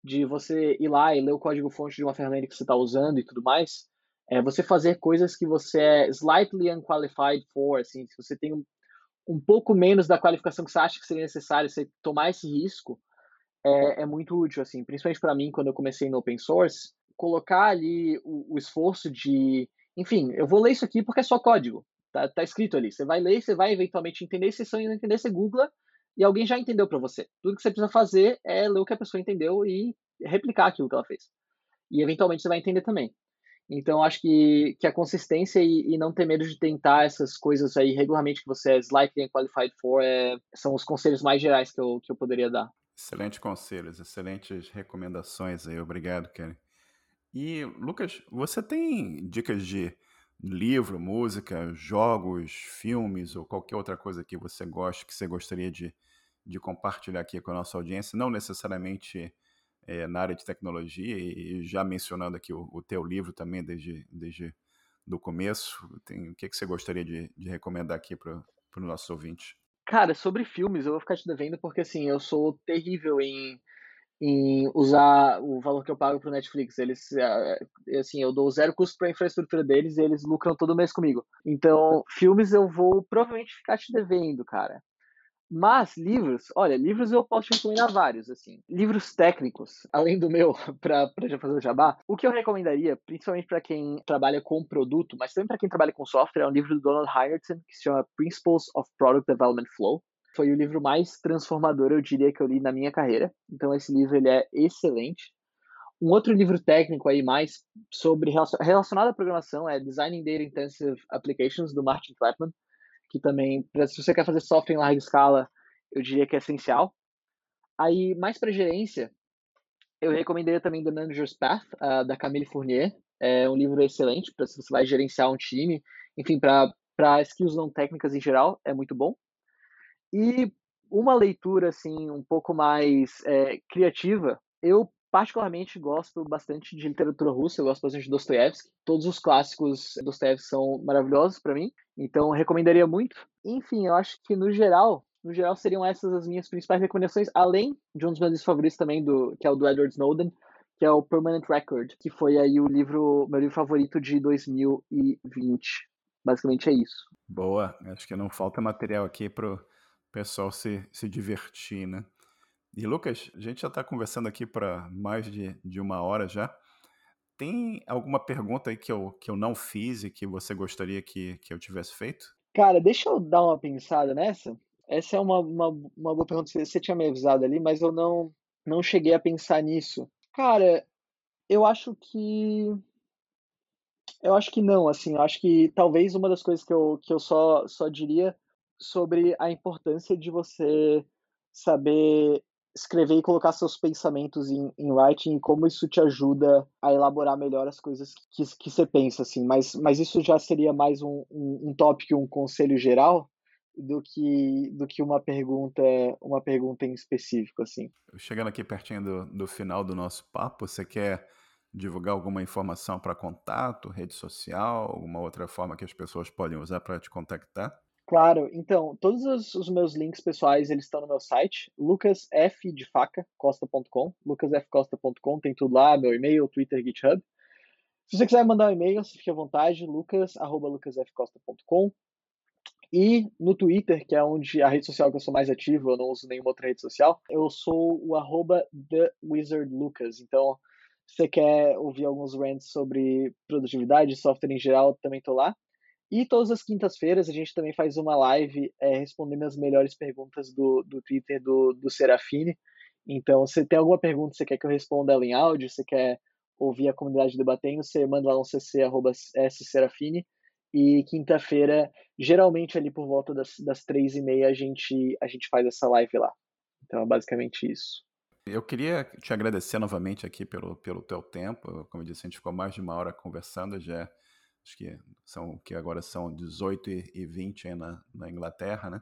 Speaker 2: de você ir lá e ler o código-fonte de uma ferramenta que você está usando e tudo mais, é você fazer coisas que você é slightly unqualified for, assim, se você tem um, um pouco menos da qualificação que você acha que seria necessário, você tomar esse risco é, é muito útil, assim, principalmente para mim quando eu comecei no open source, colocar ali o, o, esforço de, enfim, eu vou ler isso aqui porque é só código, tá, tá escrito ali, você vai ler, você vai eventualmente entender, se você não entender, você googla e alguém já entendeu para você. Tudo que você precisa fazer é ler o que a pessoa entendeu e replicar aquilo que ela fez. E eventualmente você vai entender também. Então, acho que, que a consistência e, e, não ter medo de tentar essas coisas aí regularmente que você é slightly qualified for é, são os conselhos mais gerais que eu, que eu poderia dar.
Speaker 1: Excelentes conselhos, excelentes recomendações aí. Obrigado, Kelly. E, Lucas, você tem dicas de livro, música, jogos, filmes ou qualquer outra coisa que você goste, que você gostaria de, de compartilhar aqui com a nossa audiência? Não necessariamente é, na área de tecnologia e já mencionando aqui o, o teu livro também desde, desde do começo, tem, o que, que você gostaria de, de recomendar aqui para o nosso ouvinte?
Speaker 2: Cara, sobre filmes, eu vou ficar te devendo porque assim, eu sou terrível em, em usar o valor que eu pago pro Netflix. Eles, é, assim, eu dou zero custo para a infraestrutura deles e eles lucram todo mês comigo. Então, filmes eu vou provavelmente ficar te devendo, cara. Mas livros, olha, livros eu posso te recomendar vários, assim. Livros técnicos, <laughs> além do meu, <laughs> para já fazer o jabá. O que eu recomendaria, principalmente para quem trabalha com produto, mas também para quem trabalha com software, é um livro do Donald Heinrichsen que se chama Principles of Product Development Flow. Foi o livro mais transformador, eu diria, que eu li na minha carreira. Então esse livro ele é excelente. Um outro livro técnico aí mais sobre relacionado à programação é Designing Data Intensive Applications do Martin Flatman que também, se você quer fazer software em larga escala, eu diria que é essencial. Aí, mais para gerência, eu recomendaria também The Manager's Path, uh, da Camille Fournier. É um livro excelente para se você vai gerenciar um time. Enfim, para skills não técnicas em geral, é muito bom. E uma leitura, assim, um pouco mais é, criativa, eu particularmente gosto bastante de literatura russa, eu gosto bastante de Dostoiévski. Todos os clássicos Dostoiévski são maravilhosos para mim, então recomendaria muito. Enfim, eu acho que no geral, no geral seriam essas as minhas principais recomendações, além de um dos meus favoritos também do que é o do Edward Snowden, que é o Permanent Record, que foi aí o livro meu livro favorito de 2020. Basicamente é isso.
Speaker 1: Boa, acho que não falta material aqui pro pessoal se, se divertir, né? E Lucas, a gente já está conversando aqui para mais de, de uma hora já. Tem alguma pergunta aí que eu, que eu não fiz e que você gostaria que, que eu tivesse feito?
Speaker 2: Cara, deixa eu dar uma pensada nessa. Essa é uma, uma, uma boa pergunta. Você tinha me avisado ali, mas eu não, não cheguei a pensar nisso. Cara, eu acho que. Eu acho que não, assim. Eu acho que talvez uma das coisas que eu, que eu só, só diria sobre a importância de você saber escrever e colocar seus pensamentos em, em writing e como isso te ajuda a elaborar melhor as coisas que, que você pensa, assim. Mas, mas isso já seria mais um, um, um tópico, um conselho geral do que, do que uma pergunta uma pergunta em específico, assim.
Speaker 1: Chegando aqui pertinho do, do final do nosso papo, você quer divulgar alguma informação para contato, rede social, alguma outra forma que as pessoas podem usar para te contactar?
Speaker 2: Claro, então, todos os, os, meus links pessoais, eles estão no meu site, lucasfdefaca.costa.com, lucasfcosta.com, tem tudo lá, meu e-mail, Twitter, GitHub. Se você quiser mandar um e-mail, fique à vontade, lucas.lucasfcosta.com. E no Twitter, que é onde a rede social que eu sou mais ativo, eu não uso nenhuma outra rede social, eu sou o arroba TheWizardLucas. Então, se você quer ouvir alguns rants sobre produtividade, software em geral, também estou lá. E todas as quintas-feiras a gente também faz uma live é, respondendo as melhores perguntas do, do Twitter do, do Serafine. Então, se tem alguma pergunta que você quer que eu responda ela em áudio, você quer ouvir a comunidade debatendo, você manda lá um cc arroba sserafine. E quinta-feira, geralmente ali por volta das, das três e meia, a gente, a gente faz essa live lá. Então é basicamente isso.
Speaker 1: Eu queria te agradecer novamente aqui pelo, pelo teu tempo. Como eu disse, a gente ficou mais de uma hora conversando, já acho que são que agora são 18 e 20 aí na, na Inglaterra, né?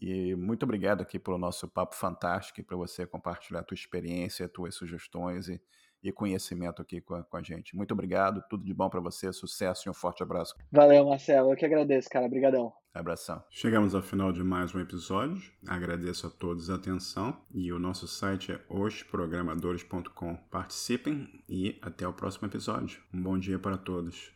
Speaker 1: E muito obrigado aqui pelo nosso papo fantástico e para você compartilhar a tua experiência, tuas sugestões e, e conhecimento aqui com a, com a, gente. Muito obrigado, tudo de bom para você, sucesso e um forte abraço.
Speaker 2: Valeu, Marcelo, eu que agradeço, cara, obrigadão.
Speaker 1: Abração. Chegamos ao final de mais um episódio. Agradeço a todos a atenção e o nosso site é osprogramadores.com. Participem e até o próximo episódio. Um bom dia para todos.